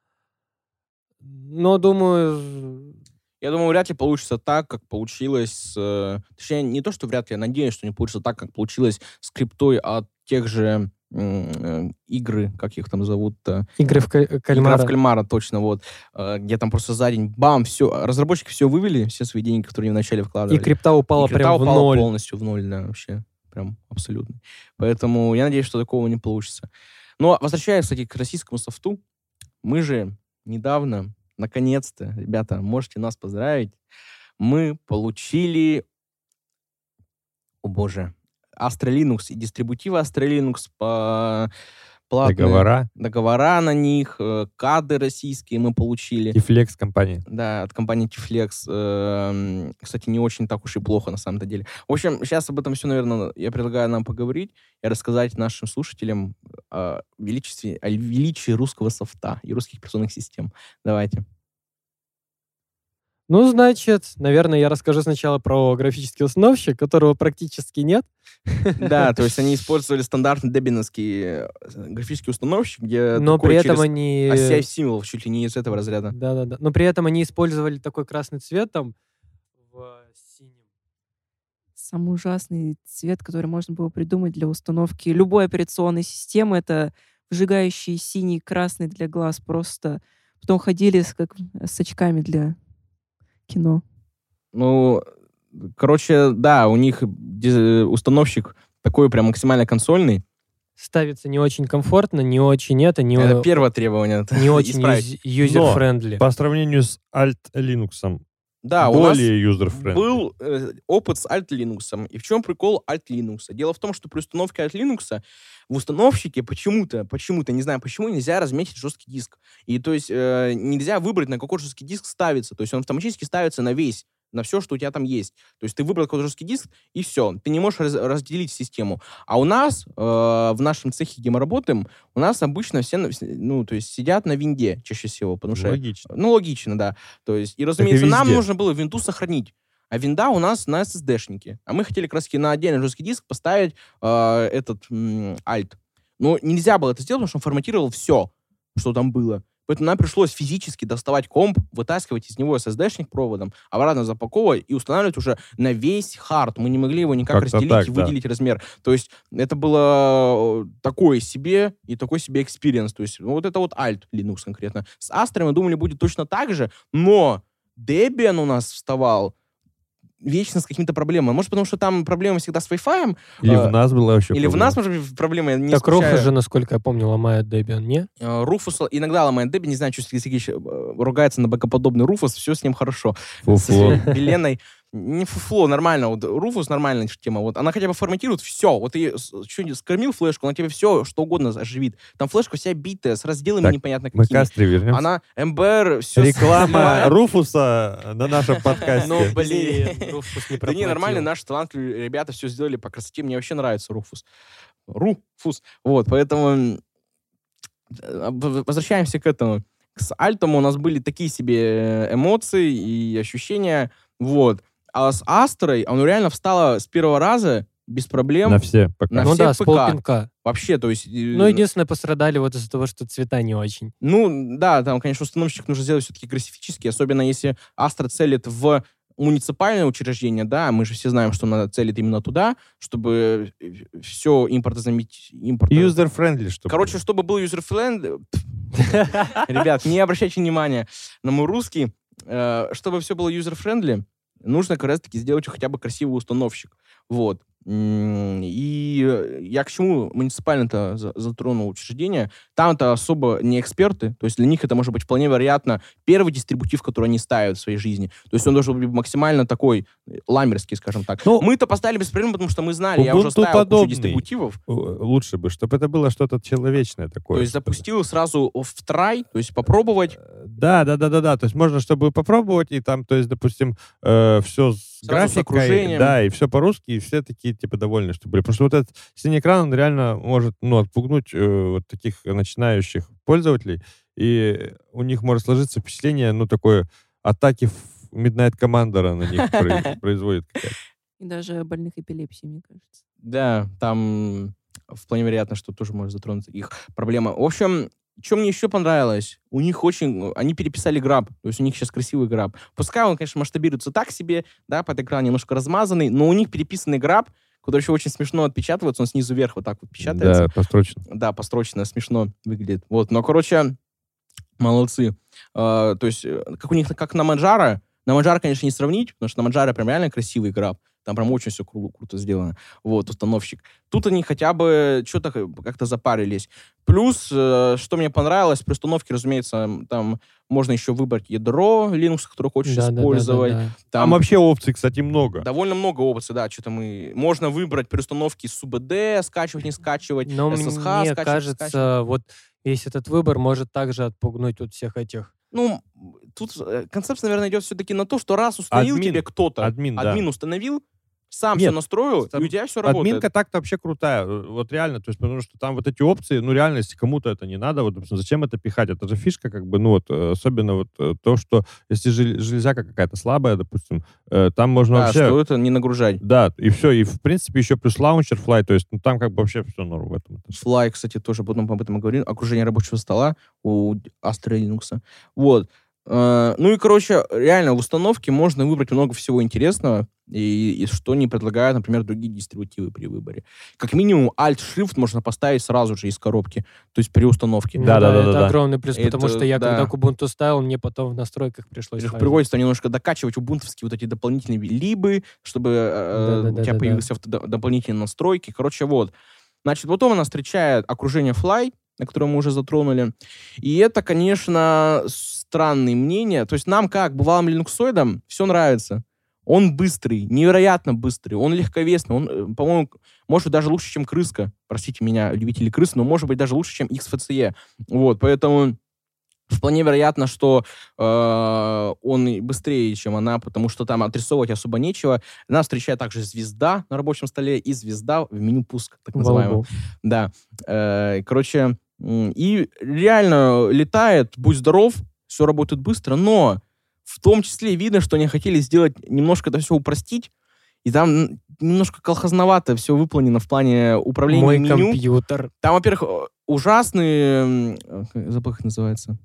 Но думаю, Я думаю, вряд ли получится так, как получилось э, Точнее, не то, что вряд ли, я надеюсь, что не получится так, как получилось с криптой от тех же игры, как их там зовут-то, игры в ка- Игра кальмара. в кальмара, точно, вот. Э, Где там просто за день, бам, все. Разработчики все вывели, все свои деньги, которые они вначале вкладывали. И крипта упала И крипта прям в упала ноль. полностью в ноль, да, вообще. Прям абсолютно. Поэтому я надеюсь, что такого не получится. Но возвращаясь, кстати, к российскому софту, мы же недавно, наконец-то, ребята, можете нас поздравить, мы получили, о боже, Astra Linux и дистрибутивы Astra Linux по платные Договора. договора на них, э, кады российские мы получили. И флекс компании. Да, от компании Tiflex. Эм, Кстати, не очень так уж и плохо на самом-то деле. В общем, сейчас об этом все, наверное, я предлагаю нам поговорить и рассказать нашим слушателям о величестве, о величии русского софта и русских операционных систем. Давайте. Ну, значит, наверное, я расскажу сначала про графический установщик, которого практически нет. Да, то есть они использовали стандартный дебиновский э, графический установщик, где Но такой при этом через они... OCI символов чуть ли не из этого разряда. Да-да-да. Но при этом они использовали такой красный цвет там в синем. Самый ужасный цвет, который можно было придумать для установки любой операционной системы, это вжигающий синий, красный для глаз. Просто потом ходили с, как, с очками для кино. Ну, короче, да, у них установщик такой прям максимально консольный. Ставится не очень комфортно, не очень это, не, Это первое требование. не очень исправить. юз- user-friendly. По сравнению с Alt Linux, Да, у нас более был э, опыт с Alt Linux. И в чем прикол Alt Linux? Дело в том, что при установке Alt Linux в установщике почему-то, почему-то, не знаю почему, нельзя разметить жесткий диск. И то есть э, нельзя выбрать, на какой жесткий диск ставится. То есть он автоматически ставится на весь на все, что у тебя там есть. То есть ты выбрал какой-то жесткий диск, и все. Ты не можешь раз- разделить систему. А у нас, э, в нашем цехе, где мы работаем, у нас обычно все, ну, то есть сидят на винде чаще всего, потому что Логично. ну, логично, да. То есть, и, разумеется, нам нужно было винду сохранить. А винда у нас на SSD-шнике. А мы хотели как раз на отдельный жесткий диск поставить э, этот м, Alt. Но нельзя было это сделать, потому что он форматировал все, что там было. Поэтому нам пришлось физически доставать комп, вытаскивать из него SSD-шник проводом, обратно запаковывать и устанавливать уже на весь хард. Мы не могли его никак Как-то разделить так, и да. выделить размер. То есть это было э, такое себе и такой себе experience. То есть ну, вот это вот Alt Linux конкретно. С Astra мы думали будет точно так же, но Debian у нас вставал вечно с какими-то проблемами. Может, потому что там проблемы всегда с Wi-Fi, Или А, в нас была вообще или в проблема. нас, может быть, проблемы. я Не Так Руфус исключаю. же, насколько я помню, ломает Debian, не? Э, Руфус иногда ломает Деби, не знаю, что Сергей Сергеевич э, ругается на богоподобный Руфус, все с ним хорошо. Фу-фу. С Еленой не фуфло, нормально. Вот Руфус нормальная тема. Вот она хотя бы форматирует все. Вот ты что-нибудь скормил флешку, она тебе все, что угодно оживит. Там флешка вся битая, с разделами Так, непонятно Мы к какими. Астре вернемся. Она МБР, все Реклама Руфуса на нашем подкасте. Ну, блин. Руфус не Да не, нормально, наши талантливые ребята все сделали по красоте. Мне вообще нравится Руфус. Руфус. Вот, поэтому э, возвращаемся к этому. С Альтом у нас были такие себе эмоции и ощущения. Вот. А с Астрой, оно реально встало с первого раза без проблем. На все пока. На Ну всех да, с ПК. полпинка. Вообще, то есть... э, Ну, единственное, пострадали вот из-за того, что цвета не очень. Ну, да, там, конечно, установщик нужно сделать все-таки графически, особенно если Астра целит в муниципальное учреждение, да, мы же все знаем, что она целит именно туда, чтобы все импортозаметить. Импорт... User-friendly, чтобы... Короче, чтобы был user-friendly... Ребят, не обращайте внимания на мой русский. Э, Чтобы все было user-friendly, нужно как раз-таки сделать хотя бы красивый установщик. Вот. И э, я к чему муниципально-то за- затронул учреждение. Там-то особо не эксперты. То есть для них это может быть вполне вероятно первый дистрибутив, который они ставят в своей жизни. То есть он должен быть максимально такой э, ламерский, скажем так. Ну, Мы-то поставили без проблем, потому что мы знали, я уже ставил кучу подобный. дистрибутивов. Э, Лучше бы, чтобы это было что-то человечное такое. То есть запустил сразу в трай, то есть попробовать. Да, да, да, да, да. То есть можно, чтобы попробовать, и там, то есть, допустим, все с Сразу с графикой, окружением. да, и все по-русски, и все такие, типа, довольны, что были. Потому что вот этот синий экран, он реально может, ну, отпугнуть э, вот таких начинающих пользователей, и у них может сложиться впечатление, ну, такое, атаки в Midnight Commander на них произ- производит. И даже больных эпилепсией, мне кажется. Да, там вполне вероятно, что тоже может затронуться их проблема. В общем, что мне еще понравилось, у них очень... Они переписали граб, то есть у них сейчас красивый граб. Пускай он, конечно, масштабируется так себе, да, под экран немножко размазанный, но у них переписанный граб, который еще очень смешно отпечатывается, он снизу вверх вот так вот печатается. Да, построчно. Да, построчно, смешно выглядит. Вот, но, короче, молодцы. А, то есть, э, как у них, как на Манджара, на Манджара, конечно, не сравнить, потому что на Манджара прям реально красивый граб. Там прям очень все кру- круто сделано. Вот, установщик. Тут они хотя бы что-то как-то запарились. Плюс, э, что мне понравилось, при установке, разумеется, там можно еще выбрать ядро Linux, которое хочешь Да-да-да-да-да. использовать. Там Там вообще опций, кстати, много. довольно много опций, да, что-то мы... Можно выбрать при установке СУБД, скачивать, не скачивать, Но SSH, мне скачивать, кажется, скачивать. вот весь этот выбор может также отпугнуть вот всех этих. Ну, тут э, концепция, наверное, идет все-таки на то, что раз установил Админ. тебе кто-то, Админ, да. установил, сам Нет, все настроил, там и у тебя все работает. Админка так-то вообще крутая. э, Вот реально, то есть, потому что там вот эти опции, ну, реально, если кому-то это не надо, вот, допустим, зачем это пихать? Это же фишка, как бы, ну, вот, э, особенно вот э, то, что если жел- железяка какая-то слабая, допустим, там можно Да, вообще... что это не нагружать. Да, и все, и в принципе еще плюс лаунчер Fly, то есть ну, там как бы вообще все норм в этом. Fly, кстати, тоже потом об этом говорил. Окружение рабочего стола у Astra Linux. Вот. Э, Ну и, короче, реально в установке можно выбрать много всего интересного, и, и что не предлагают, например, другие дистрибутивы при выборе. Как минимум, Alt-Shift можно поставить сразу же из коробки, то есть при установке. Ну Да, да, да, это да, да. огромный плюс, потому Это- что я да. когда Kubuntu ставил, мне потом в настройках пришлось приходится немножко докачивать убунтовские вот эти дополнительные либы, чтобы э, Да-да-да-да-да. у тебя появились авто- до- дополнительные настройки. Короче, вот. Значит, потом она встречает окружение Fly, на которое мы уже затронули. И это, конечно, странные мнения. То есть нам, как бывалым линуксоидам, все нравится. Он быстрый, невероятно быстрый, он легковесный, он, э, по-моему, может быть, даже лучше, чем крыска. Простите меня, любители крыс, но может быть даже лучше, чем XFCE. Вот, поэтому вполне вероятно, что э, он быстрее, чем она, потому что там отрисовывать особо нечего. Нас встречает также звезда на рабочем столе и звезда в меню пуск, так называемый. Да. Э, короче, и реально летает, будь здоров, все работает быстро, но в том числе видно, что они хотели сделать немножко это все упростить, и там немножко колхозновато все выполнено в плане управления Мой меню. компьютер. Там, во-первых, ужасный, м, э, как- забыл, как называется,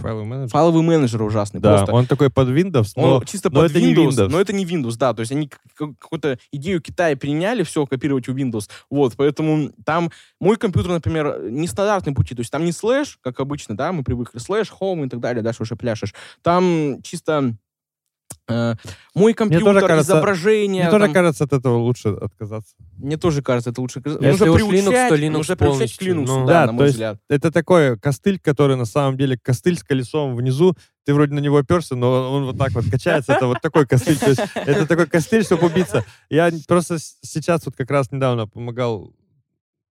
Файловый менеджер. файловый менеджер ужасный. Да, просто. он такой под Windows, Он но чисто но под это не Windows, Windows. но это не Windows, да, то есть они какую-то идею Китая приняли, все копировать у Windows, вот, поэтому там мой компьютер, например, нестандартные пути, то есть там не слэш, как обычно, да, мы привыкли, слэш, home и так далее, дальше уже пляшешь, там чисто Мой компьютер, кажется- изображение. Мне тоже там- кажется, от этого лучше отказаться. Мне тоже кажется, это лучше. Если нужно уж Linux, приучать, то Linux нужно приучать к. Linux, Ну, да, Да, на то мой есть взгляд. Это такой костыль, который на самом деле костыль с колесом внизу. Ты вроде на него оперся, но он вот так вот качается. Это вот такой костыль. То есть это такой костыль, чтобы убиться. Я просто сейчас вот как раз недавно помогал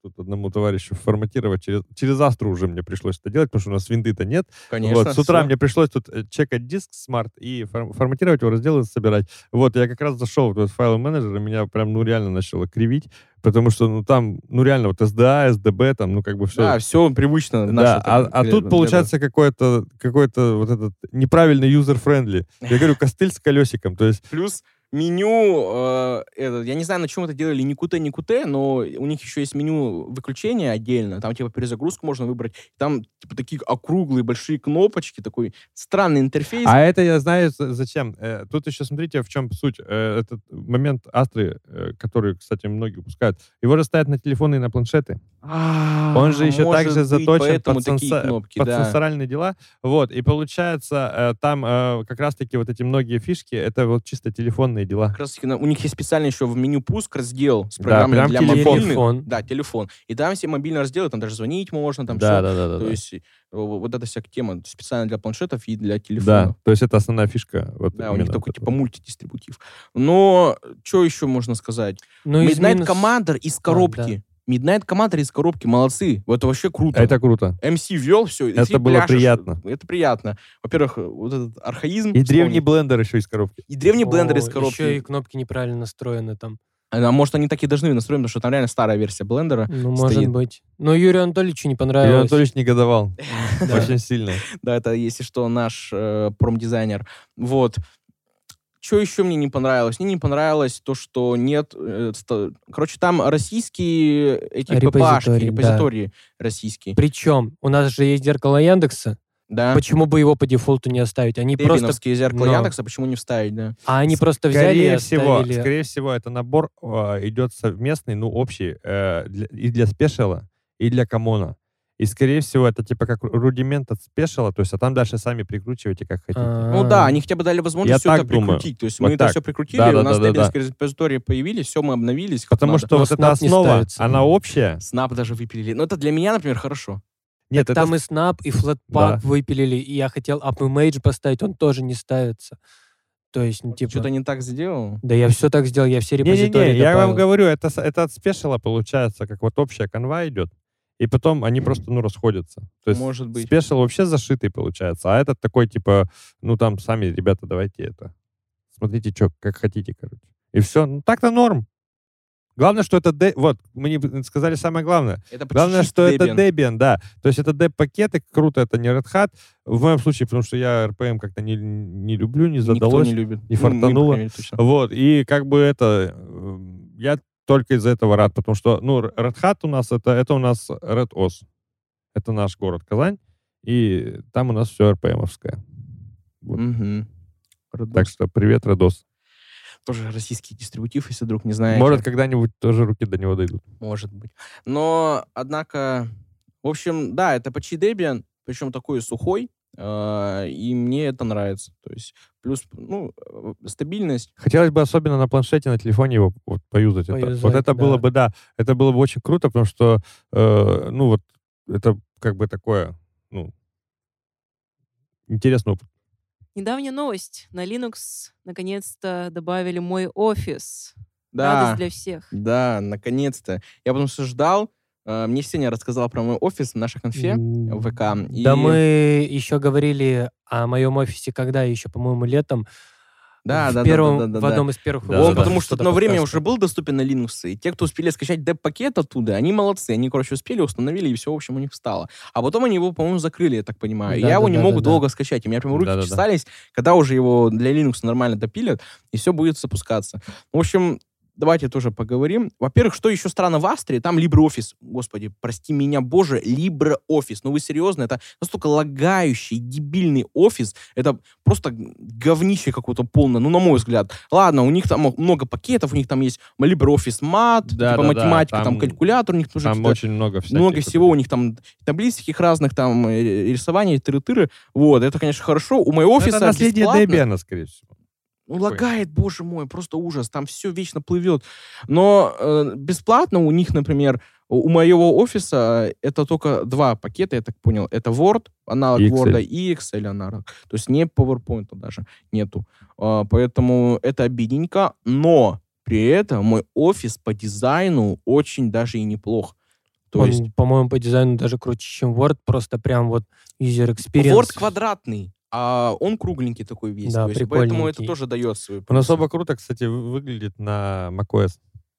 тут одному товарищу форматировать. Через, через Астру уже мне пришлось это делать, потому что у нас винды-то нет. Конечно. вот, с утра всё. мне пришлось тут э, чекать диск SMART и фор- форматировать его, разделы собирать. Вот, я как раз зашел в этот файл менеджер, и меня прям, ну, реально начало кривить, потому что, ну, там, ну, реально, вот SDA, SDB, там, ну, как бы все. Да, все привычно. Да, а, а для- тут для- получается какой-то какой-то вот этот неправильный user-friendly. Я говорю, костыль с колесиком. То есть, Плюс меню, э, этот, я не знаю, на чем это делали, не Qt, но у них еще есть меню выключения отдельно, там типа перезагрузку можно выбрать, там типа такие округлые большие кнопочки, такой странный интерфейс. а это я знаю зачем. Э, Тут еще смотрите, в чем суть. Э, Этот момент Астры, э, который, кстати, многие упускают, его же ставят на телефоны и на планшеты. А, Он же еще может также быть, заточен под, сенса- кнопки, под да. сенсоральные дела. Вот, и получается, э, там э, как раз-таки вот эти многие фишки, это вот чисто телефонные дела. Как раз таки на- у них есть специально еще в меню пуск раздел с Да, программой прям для телефон. мобильных. Да, телефон. И там все мобильные разделы, там даже звонить можно, там да, всё. да, да, да, То да. есть э, вот эта вся тема специально для планшетов и для Да, телефонов. то есть это основная фишка. Вот Да, у них такой типа мультидистрибутив. Но что еще можно сказать? Ну, Midnight минус- Commander из коробки. Midnight Commander из коробки, молодцы. Вот Это вообще круто. Это круто. MC ввел, все. Это было приятно. Это приятно. Во-первых, вот этот архаизм. И древний вспомнить. блендер еще из коробки. И древний блендер из О, коробки. Еще и кнопки неправильно настроены там. А может, они так и должны настроить, потому что там реально старая версия блендера. Ну, стоит. может быть. Но Юрию Анатольевичу не Юрий понравилось. Анатольевич негодовал. Очень сильно. Да, это, если что, наш э, промдизайнер. Вот. Что еще мне не понравилось? Мне не понравилось то, что нет... э, ста- Короче, там российские эти Репозитории, ППАшки, да. репозитории российские. Причем у нас же есть зеркало Яндекса. Да. Почему бы его по дефолту не оставить? Они просто, зеркала Но. Яндекса, почему не вставить, да? а они просто взяли и Скорее всего, оставили. скорее всего, это набор э, идет совместный, ну, общий, э, для- и для спешала, и для коммона. И, скорее всего, это типа как рудимент от спешала, то есть, а там дальше сами прикручивайте, как хотите. Ну А, да, они хотя бы дали возможность Я все это прикрутить. То есть Вот мы это все прикрутили, у нас дебиновские репозитории появились, все, мы обновились. Потому надо. что Но вот эта основа, она общая. Снап даже выпилили. Но это для меня, например, хорошо. Нет, это Там и Snap, и Flatpak Да. выпилили, и я хотел UpImage поставить, он тоже не ставится. То есть, ну, типа... Что-то не так сделал. Да я все так сделал, я все репозитории Не-не-не, я вам говорю, это, это от спешала получается, как вот общая канва идет, и потом они просто, ну, расходятся. То есть Может быть. спешл вообще зашитый получается, а этот такой, типа, ну, там, сами, ребята, давайте это. Смотрите, что, как хотите, короче. И все. Ну, так-то норм. Главное, что это... де- Вот, мне б- сказали самое главное. Это Главное, что это Debian. Debian, да. То есть это деп-пакеты, круто, это не Red Hat. В моем случае, потому что я RPM как-то не, не люблю, не Никто задалось. не любит. не Ну, мы, фартануло. мере, точно. Вот, и как бы это... э, Я только из-за этого рад, потому что, ну, Red Hat у нас, это, это у нас Red OS. Это наш город Казань, и там у нас все RPM-овское. Вот. Родос. Так что привет, Родос. Тоже российский дистрибутив, если вдруг не знаете. Может, когда-нибудь тоже руки до него дойдут. Может быть. Но, однако, в общем, да, это почти Debian, причем такой сухой, и мне это нравится. То есть плюс, ну, э, стабильность. Хотелось бы особенно на планшете, на телефоне его вот поюзать. Это- Поюзать, вот это было да. бы, да, это было бы очень круто, потому что, э, ну, вот это как бы такое, ну, интересный опыт. Недавняя новость. На Linux наконец-то добавили мой офис. Да, Радость для всех. да, наконец-то. Я потому что ждал, мне Сеня рассказал про мой офис в нашей конфе в ВК. и- Да мы еще говорили о моем офисе, когда еще, по-моему, летом. Да, в да, да, первом, да, да, да, в да. одном из первых Да, Он, выпусков потому что что-то одно время уже был доступен на Linux, и те, кто успели скачать деп-пакет оттуда, они молодцы. Они, короче, успели, установили, и все, в общем, у них встало. А потом они его, по-моему, закрыли, я так понимаю. Да, я да, его не да, могу да, да. долго скачать. У меня прям руки Да-да-да. чесались, когда уже его для Linux нормально допилят, и все будет запускаться. В общем, давайте тоже поговорим. Во-первых, что еще странно в Австрии, там LibreOffice. Господи, прости меня, боже, LibreOffice. Ну вы серьезно? Это настолько лагающий, дебильный офис. Это просто говнище какое-то полное, ну, на мой взгляд. Ладно, у них там много пакетов, у них там есть LibreOffice Mat, Да, типа да, да, математика, там, там- калькулятор, у них тоже Там очень много всяких. много всего, у них там таблиц таких разных, там, э, рисования, тыры-тыры. Вот, это, конечно, хорошо. У моего Ну, офиса Это наследие бесплатно. Debian, скорее всего. Ну, лагает, боже мой, просто ужас. Там все вечно плывет. Но э, бесплатно у них, например, у моего офиса это только два пакета, я так понял. Это Word, аналог И. Word, и Excel аналог. То есть не PowerPoint даже нету. А, поэтому это обидненько. Но при этом мой офис по дизайну очень даже и неплох. То Он, есть по-моему, по дизайну даже круче, чем Word, просто прям вот user experience. Word квадратный, а он кругленький такой весь. Да, То есть поэтому это тоже дает свою Он особо круто, кстати, вы- выглядит на macOS.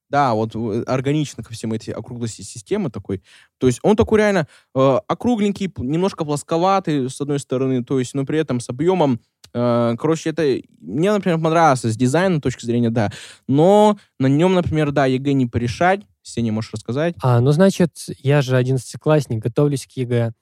Да, вот э, органично ко всем эти округлости системы такой. То есть он такой реально э, округленький, немножко плосковатый с одной стороны, то есть, но при этом с объемом. э, короче, это мне, например, понравился с дизайна точки зрения, да. Но на нем, например, да, ЕГЭ не порешать. Сеня, можешь рассказать? А, ну, значит, я же одиннадцатиклассник, готовлюсь к ЕГЭ.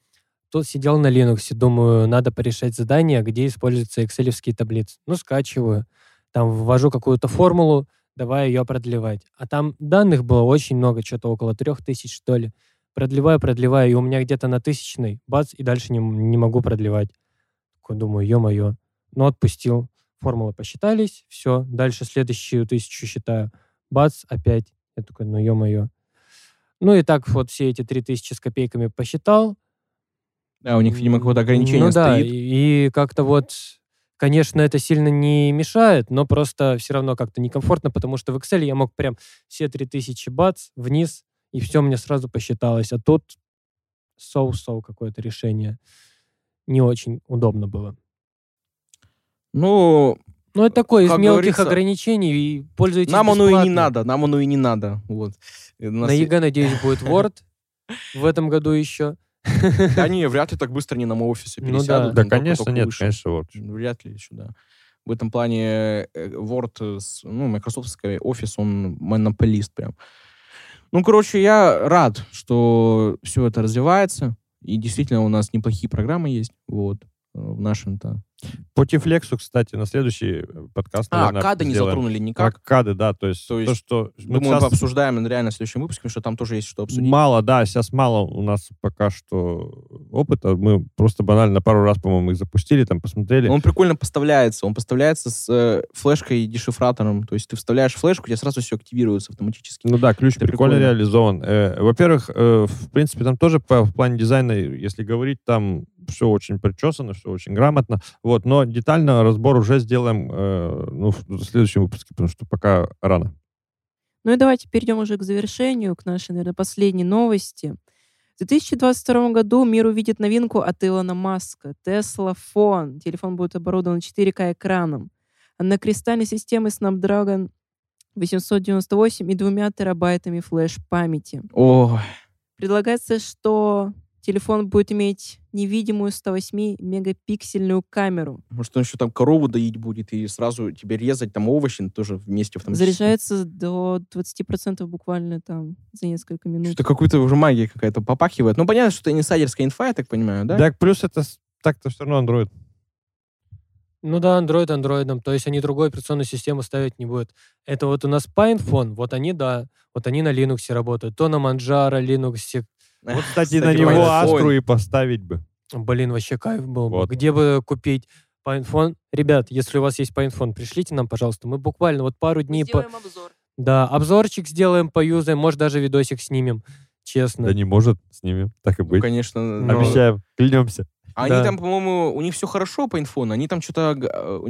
Тут сидел на Linux, думаю, надо порешать задания, где используются экселевские таблицы. Ну, скачиваю, там ввожу какую-то формулу, давай ее продлевать. А там данных было очень много, что-то около трех тысяч, что ли. Продлеваю, продлеваю, и у меня где-то на тысячной, бац, и дальше не, не могу продлевать. Думаю, ё-моё. Ну, отпустил. Формулы посчитались, все, дальше следующую тысячу считаю. Бац, опять. Я такой, ну, ё-моё. Ну, и так вот все эти три тысячи с копейками посчитал. Да, у них, видимо, какое-то ограничение ну, да, стоит. и, и как-то вот, конечно, это сильно не мешает, но просто все равно как-то некомфортно, потому что в Excel я мог прям все 3000 бац вниз, и все мне сразу посчиталось. А тут so-so какое-то решение. Не очень удобно было. Ну, Ну, это такое из мелких ограничений, и пользуйтесь нам оно и не бесплатно. надо, нам оно и не надо. Вот. На ЕГЭ, надеюсь, будет Word в этом году еще. Да не, вряд ли так быстро они на МойОфис все Ну да. пересядут. Да, конечно, только нет, конечно, вот. Вряд ли еще, да. В этом плане э, Word, ну, Microsoft ский офис, он монополист прям. Ну, короче, я рад, что все это развивается. И действительно у нас неплохие программы есть. Вот. э, В нашем-то. По Тифлексу, кстати, на следующий э, подкаст, А, наверное, кады не сделаем. затронули Про никак. кады, да, то есть То то, есть, что мы Думаю, щас- пообсуждаем реально в следующем выпуске, потому что там тоже есть что обсудить. Мало, да, сейчас мало у нас пока что опыта. Мы просто банально пару раз, по-моему, их запустили, там посмотрели. Он прикольно поставляется. Он поставляется с э, флешкой и дешифратором. То есть ты вставляешь флешку, у тебя сразу все активируется автоматически. Ну да, ключ Это прикольно, прикольно. реализован. Э, во-первых, э, в принципе, там тоже по, в плане дизайна, если говорить, там все очень причесано, все очень грамотно. Вот, но детально разбор уже сделаем э, ну, в следующем выпуске, потому что пока рано. Ну и давайте перейдем уже к завершению, к нашей, наверное, последней новости. В 2022 году мир увидит новинку от Илона Маска. Tesla Phone. Телефон будет оборудован 4К экраном. Однокристальной системой Snapdragon 898 и двумя терабайтами флеш-памяти. О, Предлагается, что телефон будет иметь невидимую 108-мегапиксельную камеру. может, он еще там корову доить будет и сразу тебе резать там овощи тоже вместе автоматически. Заряжается до 20% буквально там за несколько минут. Что-то какой-то уже магия какая-то попахивает. Ну, понятно, что это инсайдерская инфа, я так понимаю, да? Так, плюс это так-то все равно Android. Ну да, Android андроидом, то есть они другую операционную систему ставить не будут. Это вот у нас PinePhone, вот они, да, вот они на Linux работают, то на Manjaro, Linux. Вот, кстати, на него. Астру и поставить бы. Блин, вообще кайф был бы. Вот. Где бы купить PinePhone? Ребят, если у вас есть PinePhone, пришлите нам, пожалуйста. Мы буквально вот пару дней... по- Сделаем обзор. Да, обзорчик сделаем, поюзаем, может, даже видосик снимем, честно. Да не может с ними, так и Ну, быть. конечно. Но- но- Обещаем, клянемся. Они Да. там, по-моему, у них все хорошо по инфону. Они там что-то...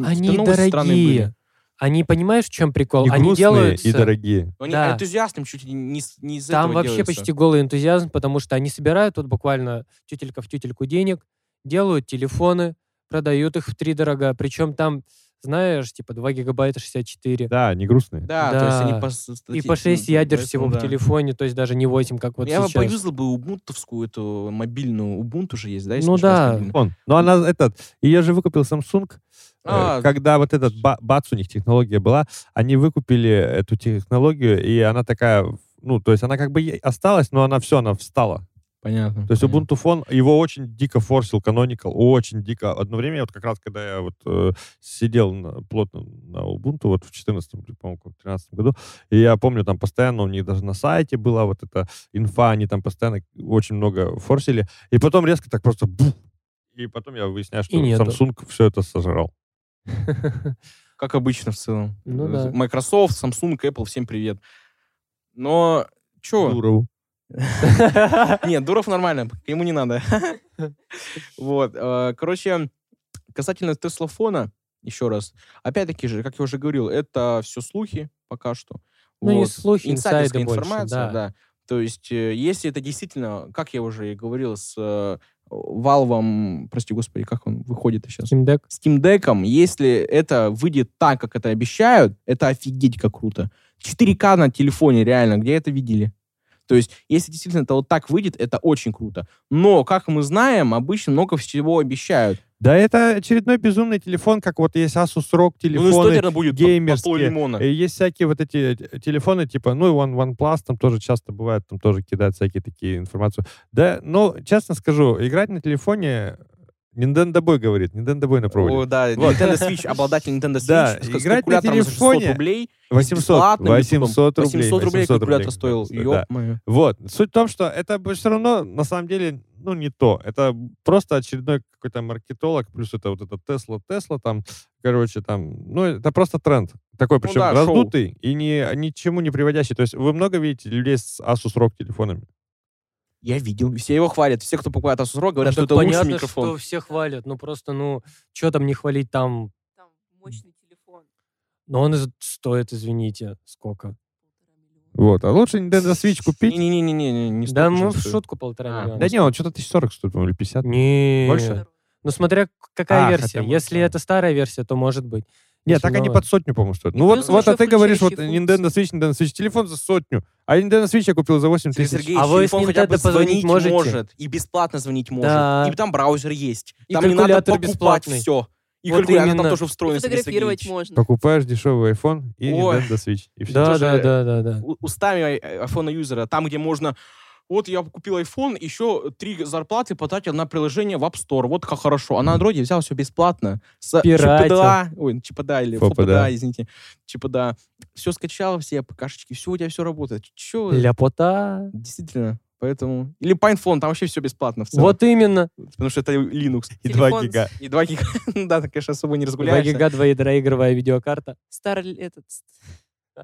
Они дорогие. Они, понимаешь, в чем прикол? И Они делают... и дорогие. Они Да. энтузиастом чуть ли не, не из Там этого вообще делается. почти голый энтузиазм, потому что они собирают тут буквально тютелька в тютельку денег, делают телефоны, продают их в три дорога. Причем там, знаешь, типа 2 гигабайта 64. Да, не грустные. Да, то есть Да. они по... И по 6 ядер всего в телефоне. то есть даже не 8, как вот Я бы сейчас. поюзал бы убунтовскую эту мобильную. Убунту же есть, да? если Ну да. Он. Ну, она этот... Я же выкупил Samsung, э, А. когда вот этот ба- бац у них технология была, они выкупили эту технологию, и она такая, ну, то есть она как бы осталась, но она все, она встала. Понятно. То есть понятно. Ubuntu Phone, его очень дико форсил Canonical, очень дико. Одно время, я вот как раз, когда я вот э, сидел на- плотно на Ubuntu, вот в 14 по-моему, в 13 году, и я помню, там постоянно у них даже на сайте была вот эта инфа, они там постоянно очень много форсили, и потом резко так просто бух, и потом я выясняю, что. Samsung все это сожрал. Как обычно в целом. Ну да. Microsoft, Samsung, Apple, всем привет. Но чё? Дурову. Нет, Дуров нормально, ему не надо. Вот, э, короче, касательно Теслофона, еще раз, опять-таки же, как я уже говорил, это все слухи пока что. Ну, Вот. слухи, Инсайдерская информация, да. То есть, э, если это действительно, как я уже и говорил, с э, Valve, прости господи, как он выходит сейчас? Steam Deck. Steam Deck, если это выйдет так, как это обещают, это офигеть как круто. 4К на телефоне, реально, где это видели? То есть, если действительно это вот так выйдет, это очень круто. Но, как мы знаем, обычно много всего обещают. Да это очередной безумный телефон, как вот есть Asus ROG Ну, телефоны. наверное, будет по- по геймерские. поллимона. И Есть всякие вот эти э, телефоны, типа, ну, и One, OnePlus там тоже часто бывает, там тоже кидают всякие такие информацию. Да, ну, честно скажу, играть на телефоне Nintendo Boy говорит, Nintendo Boy на проводе. О, да, Вот. Nintendo Switch, обладатель Nintendo Switch Да, с играть на за 600 телефоне рублей. 800, бесплатным 800 рублей. 800 рублей калькулятор рублей, стоил. да. Вот. Суть в том, что это все равно, на самом деле, ну, не то. Это просто очередной какой-то маркетолог, плюс это вот это Тесла, Тесла там, короче, там, ну, это просто тренд. Такой, причем да, шоу. раздутый и ни, ничему не приводящий. То есть вы много видите людей с Asus ROG телефонами? Я видел. Все его хвалят. Все, кто покупает Asus ROG, говорят, Ну, что это лучший понятно, микрофон. что все хвалят. Ну, просто, ну, что там не хвалить там? Там мощный телефон. Но он стоит, извините, сколько? Вот. А лучше Nintendo Switch купить. Не-не-не, не, не Да, мы же в шутку полтора А, миллиона. Да не, он что-то 1040 стоит, по-моему, или 50. Не. Больше? Ну, смотря какая А, версия. хотя бы, Если да. это старая версия, то может быть. Нет, так они под сотню, по-моему, стоят. Ну И вот, вот а еще ты говоришь, вот Nintendo Switch, Nintendo Switch, телефон за сотню. А Nintendo Switch я купил за 8 Сергей тысяч. Сергеевич, А вы с телефон хотя бы Nintendo позвонить звонить можете? может. И бесплатно звонить может. Да. И там браузер есть. И там не надо покупать бесплатный. все. И Вот калькулятор там именно. тоже встроен, Сергей Фотографировать можно. Покупаешь дешевый iPhone и Ой. Nintendo Switch. И все. Да, тоже- да, да, да, да. У- Устами iPhone юзера, там, где можно вот я купил iPhone, еще три зарплаты потратил на приложение в App Store. Вот как хорошо. А на Android взял все бесплатно. С Пиратил. ЧПДА, ой, ЧПДА или ФПДА. ФПДА, извините. ЧПДА. Все скачал, все ПКшечки, все, у тебя все работает. Че? Ляпота. Действительно. Поэтому... Или PinePhone, там вообще все бесплатно в целом. Вот именно. Потому что это Linux. И 2 Телефон гига. И 2 гига. да, ты, конечно, особо не 2 разгуляешься. гига, двоядроигровая видеокарта. Старый этот...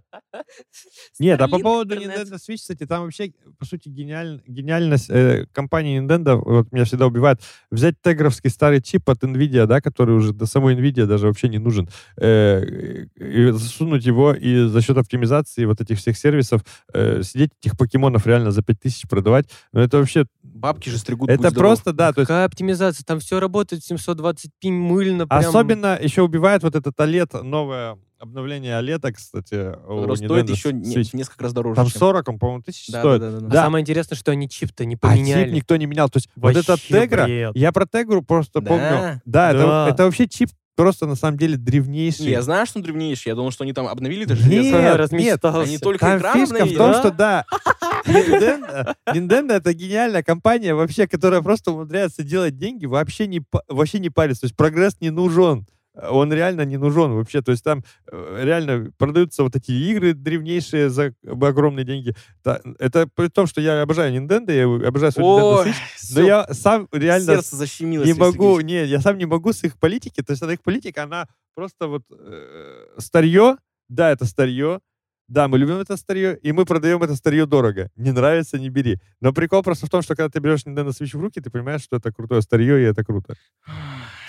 Нет, а по поводу. Nintendo Switch, кстати, там вообще, по сути, гениаль- гениальность э, компании Nintendo, вот меня всегда убивает, взять тегровский старый чип от NVIDIA, да, который уже до самой NVIDIA даже вообще не нужен, э, и засунуть его и за счет оптимизации вот этих всех сервисов э, сидеть этих покемонов реально за 5000 продавать, ну это вообще, Бабки же стригут. это будь здоров. просто, да, то есть Какая оптимизация? Там все работает 720p мыльно. Прям... Особенно еще убивает вот этот OLED, новое обновление OLED, кстати, у стоит еще не- несколько раз дороже. Там чем- 40, он, по-моему, тысяч Да, стоит. да, да, да, А да. самое интересное, что они чип-то не А чип поменяли. никто не менял. То есть вот Вообще этот Тегра, бред. я про Тегру просто Да? помню. Да, Да. Это, это вообще чип просто на самом деле древнейший. Не, я знаю, что он древнейший. Я думал, что они там обновили это Нет, нет. Они только Там экран фишка в том, Да? что да, Nintendo, Nintendo это гениальная компания вообще, которая просто умудряется делать деньги, вообще не, вообще не парится. То есть прогресс не нужен. Он реально не нужен вообще. То есть там э, реально продаются вот эти игры древнейшие за огромные деньги. Это при том, что я обожаю Nintendo, я обожаю свой Nintendo Switch, но я сам реально сердце защемило. не могу, Сергеевич. не, я сам не могу с их политики, то есть это их политика, она просто вот э, старье, да, это старье, да, мы любим это старье, и мы продаем это старье дорого. Не нравится, не бери. Но прикол просто в том, что когда ты берешь Nintendo Switch в руки, ты понимаешь, что это крутое старье, и это круто.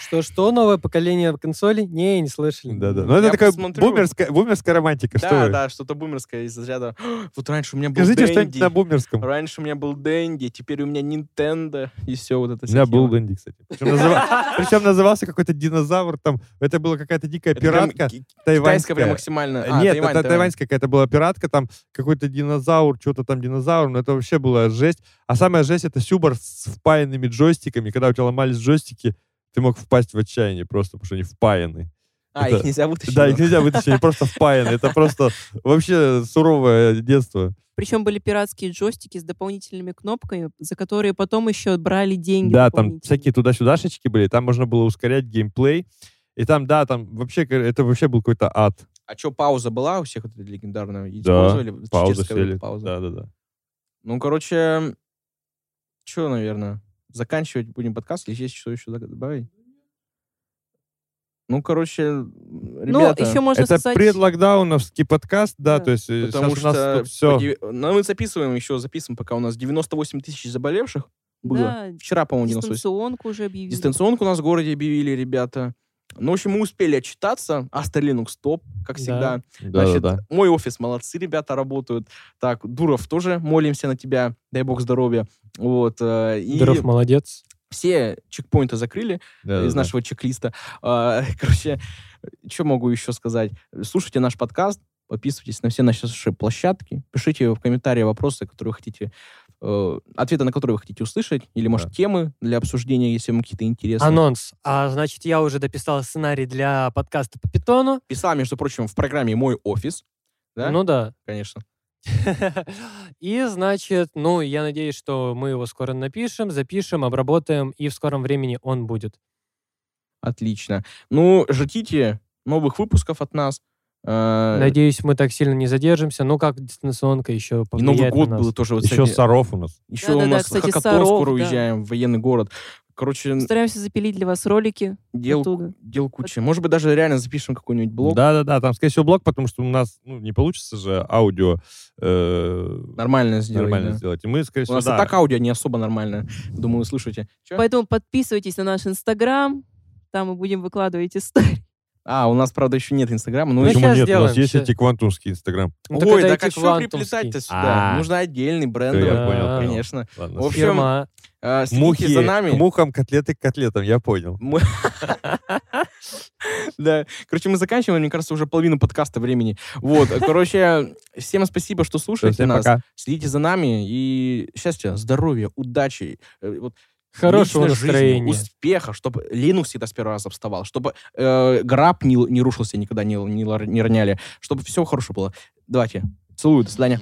Что-что, новое поколение консолей? Не, не слышали. Да-да. Но это такая посмотрю. бумерская, бумерская романтика. что Да, вы? да, что-то бумерское из разряда. Вот раньше у меня был Скажите Дэнди. что-нибудь на бумерском. Раньше у меня был Дэнди, теперь у меня Nintendo, и все вот это У меня был. Дэнди, кстати. Причем, называ- причем назывался какой-то динозавр там. Это была какая-то дикая Это прям пиратка тайваньская. прям максимально. А, Нет, Тайвань, это Тайвань. тайваньская какая-то была пиратка, там какой-то динозавр, что-то там динозавр, но это вообще была жесть. А самая жесть — это сюбар с впаянными джойстиками. Когда у тебя ломались джойстики, ты мог впасть в отчаяние просто, потому что они впаяны. А, это- их нельзя вытащить. Да, их нельзя вытащить, они просто впаяны. Это просто вообще суровое детство. Причем были пиратские джойстики с дополнительными кнопками, за которые потом еще брали деньги. Да, там всякие туда-сюдашечки были, там можно было ускорять геймплей. И там, да, там вообще, это вообще был какой-то ад. А что, пауза была у всех вот эта легендарная? Да, Использовали? Пауза пауза? Да, да, да. Ну, короче, что, наверное, заканчивать будем подкаст, или есть что еще добавить? Ну, короче, Ну, ребята... еще можно Это сказать... предлокдауновский подкаст, да, Да. то есть э, Потому у нас что тут все. по деви- ну, мы записываем еще, записываем, пока у нас 98 тысяч заболевших было. Да, Вчера, по-моему, 98. дистанционку уже объявили. Дистанционку у нас в городе объявили, ребята. Ну, в общем, мы успели отчитаться. Астер Linux топ, как Да. всегда. Да, Значит, да, да. мой офис, молодцы ребята работают. Так, Дуров тоже молимся на тебя, дай бог здоровья. Вот. э, И Дров молодец. все чекпоинты закрыли Да, из да, да. нашего чек-листа. А, Короче, что могу еще сказать? Слушайте наш подкаст, подписывайтесь на все наши площадки, пишите в комментарии вопросы, которые вы хотите, э, ответы на которые вы хотите услышать, или, может, Да. темы для обсуждения, если вам какие-то интересные. Анонс. А значит, я уже дописал сценарий для подкаста по питону. Писал, между прочим, в программе «Мой офис». Да? Ну да. Конечно. И, значит, ну, я надеюсь, что мы его скоро напишем, запишем, обработаем, и в скором времени он будет. Отлично. Ну, ждите новых выпусков от нас. Э, Надеюсь, мы так сильно не задержимся. Ну, как дистанционка еще и Новый год на нас. был тоже. Вот, Еще кстати, Саров у нас. Еще Да-да-да, у нас кстати, хакатон Саров, скоро да. уезжаем в военный город. Короче, Стараемся запилить для вас ролики дел, оттуда. дел куча. Может быть, даже реально запишем какой-нибудь блог. Да, да, да, там, скорее всего, блог, потому что у нас ну, не получится же аудио э, Нормально сделать. нормально да. сделать. И мы, скорее У всего, нас и да. так аудио не особо нормальное. Думаю, вы слушаете. Чё? Поэтому подписывайтесь на наш Инстаграм. Там мы будем выкладывать истории. А, у нас, правда, еще нет Инстаграма. Ну, еще- Почему нет? У нас сделаем, есть эти квантумский инстаграм. Ну, Ой, а эти что квантумские. приплетать-то сюда? А. Нужно отдельный Всё, брендовый. я понял, Да. Конечно. Ладно. В общем, Фирма. Э, Мухи, за нами. к мухам, котлеты к котлетам, я понял. Да. Короче, мы заканчиваем, мне кажется, уже половину подкаста времени. Вот, короче, всем спасибо, что слушаете нас. Следите за нами и счастья, здоровья, удачи, э, вот, Хорошего жизни, настроения. успеха, чтобы Linux всегда с первого раза вставал, чтобы э, граб не, не рушился, никогда не, не, не роняли, чтобы все хорошо было. Давайте. Целую, до свидания.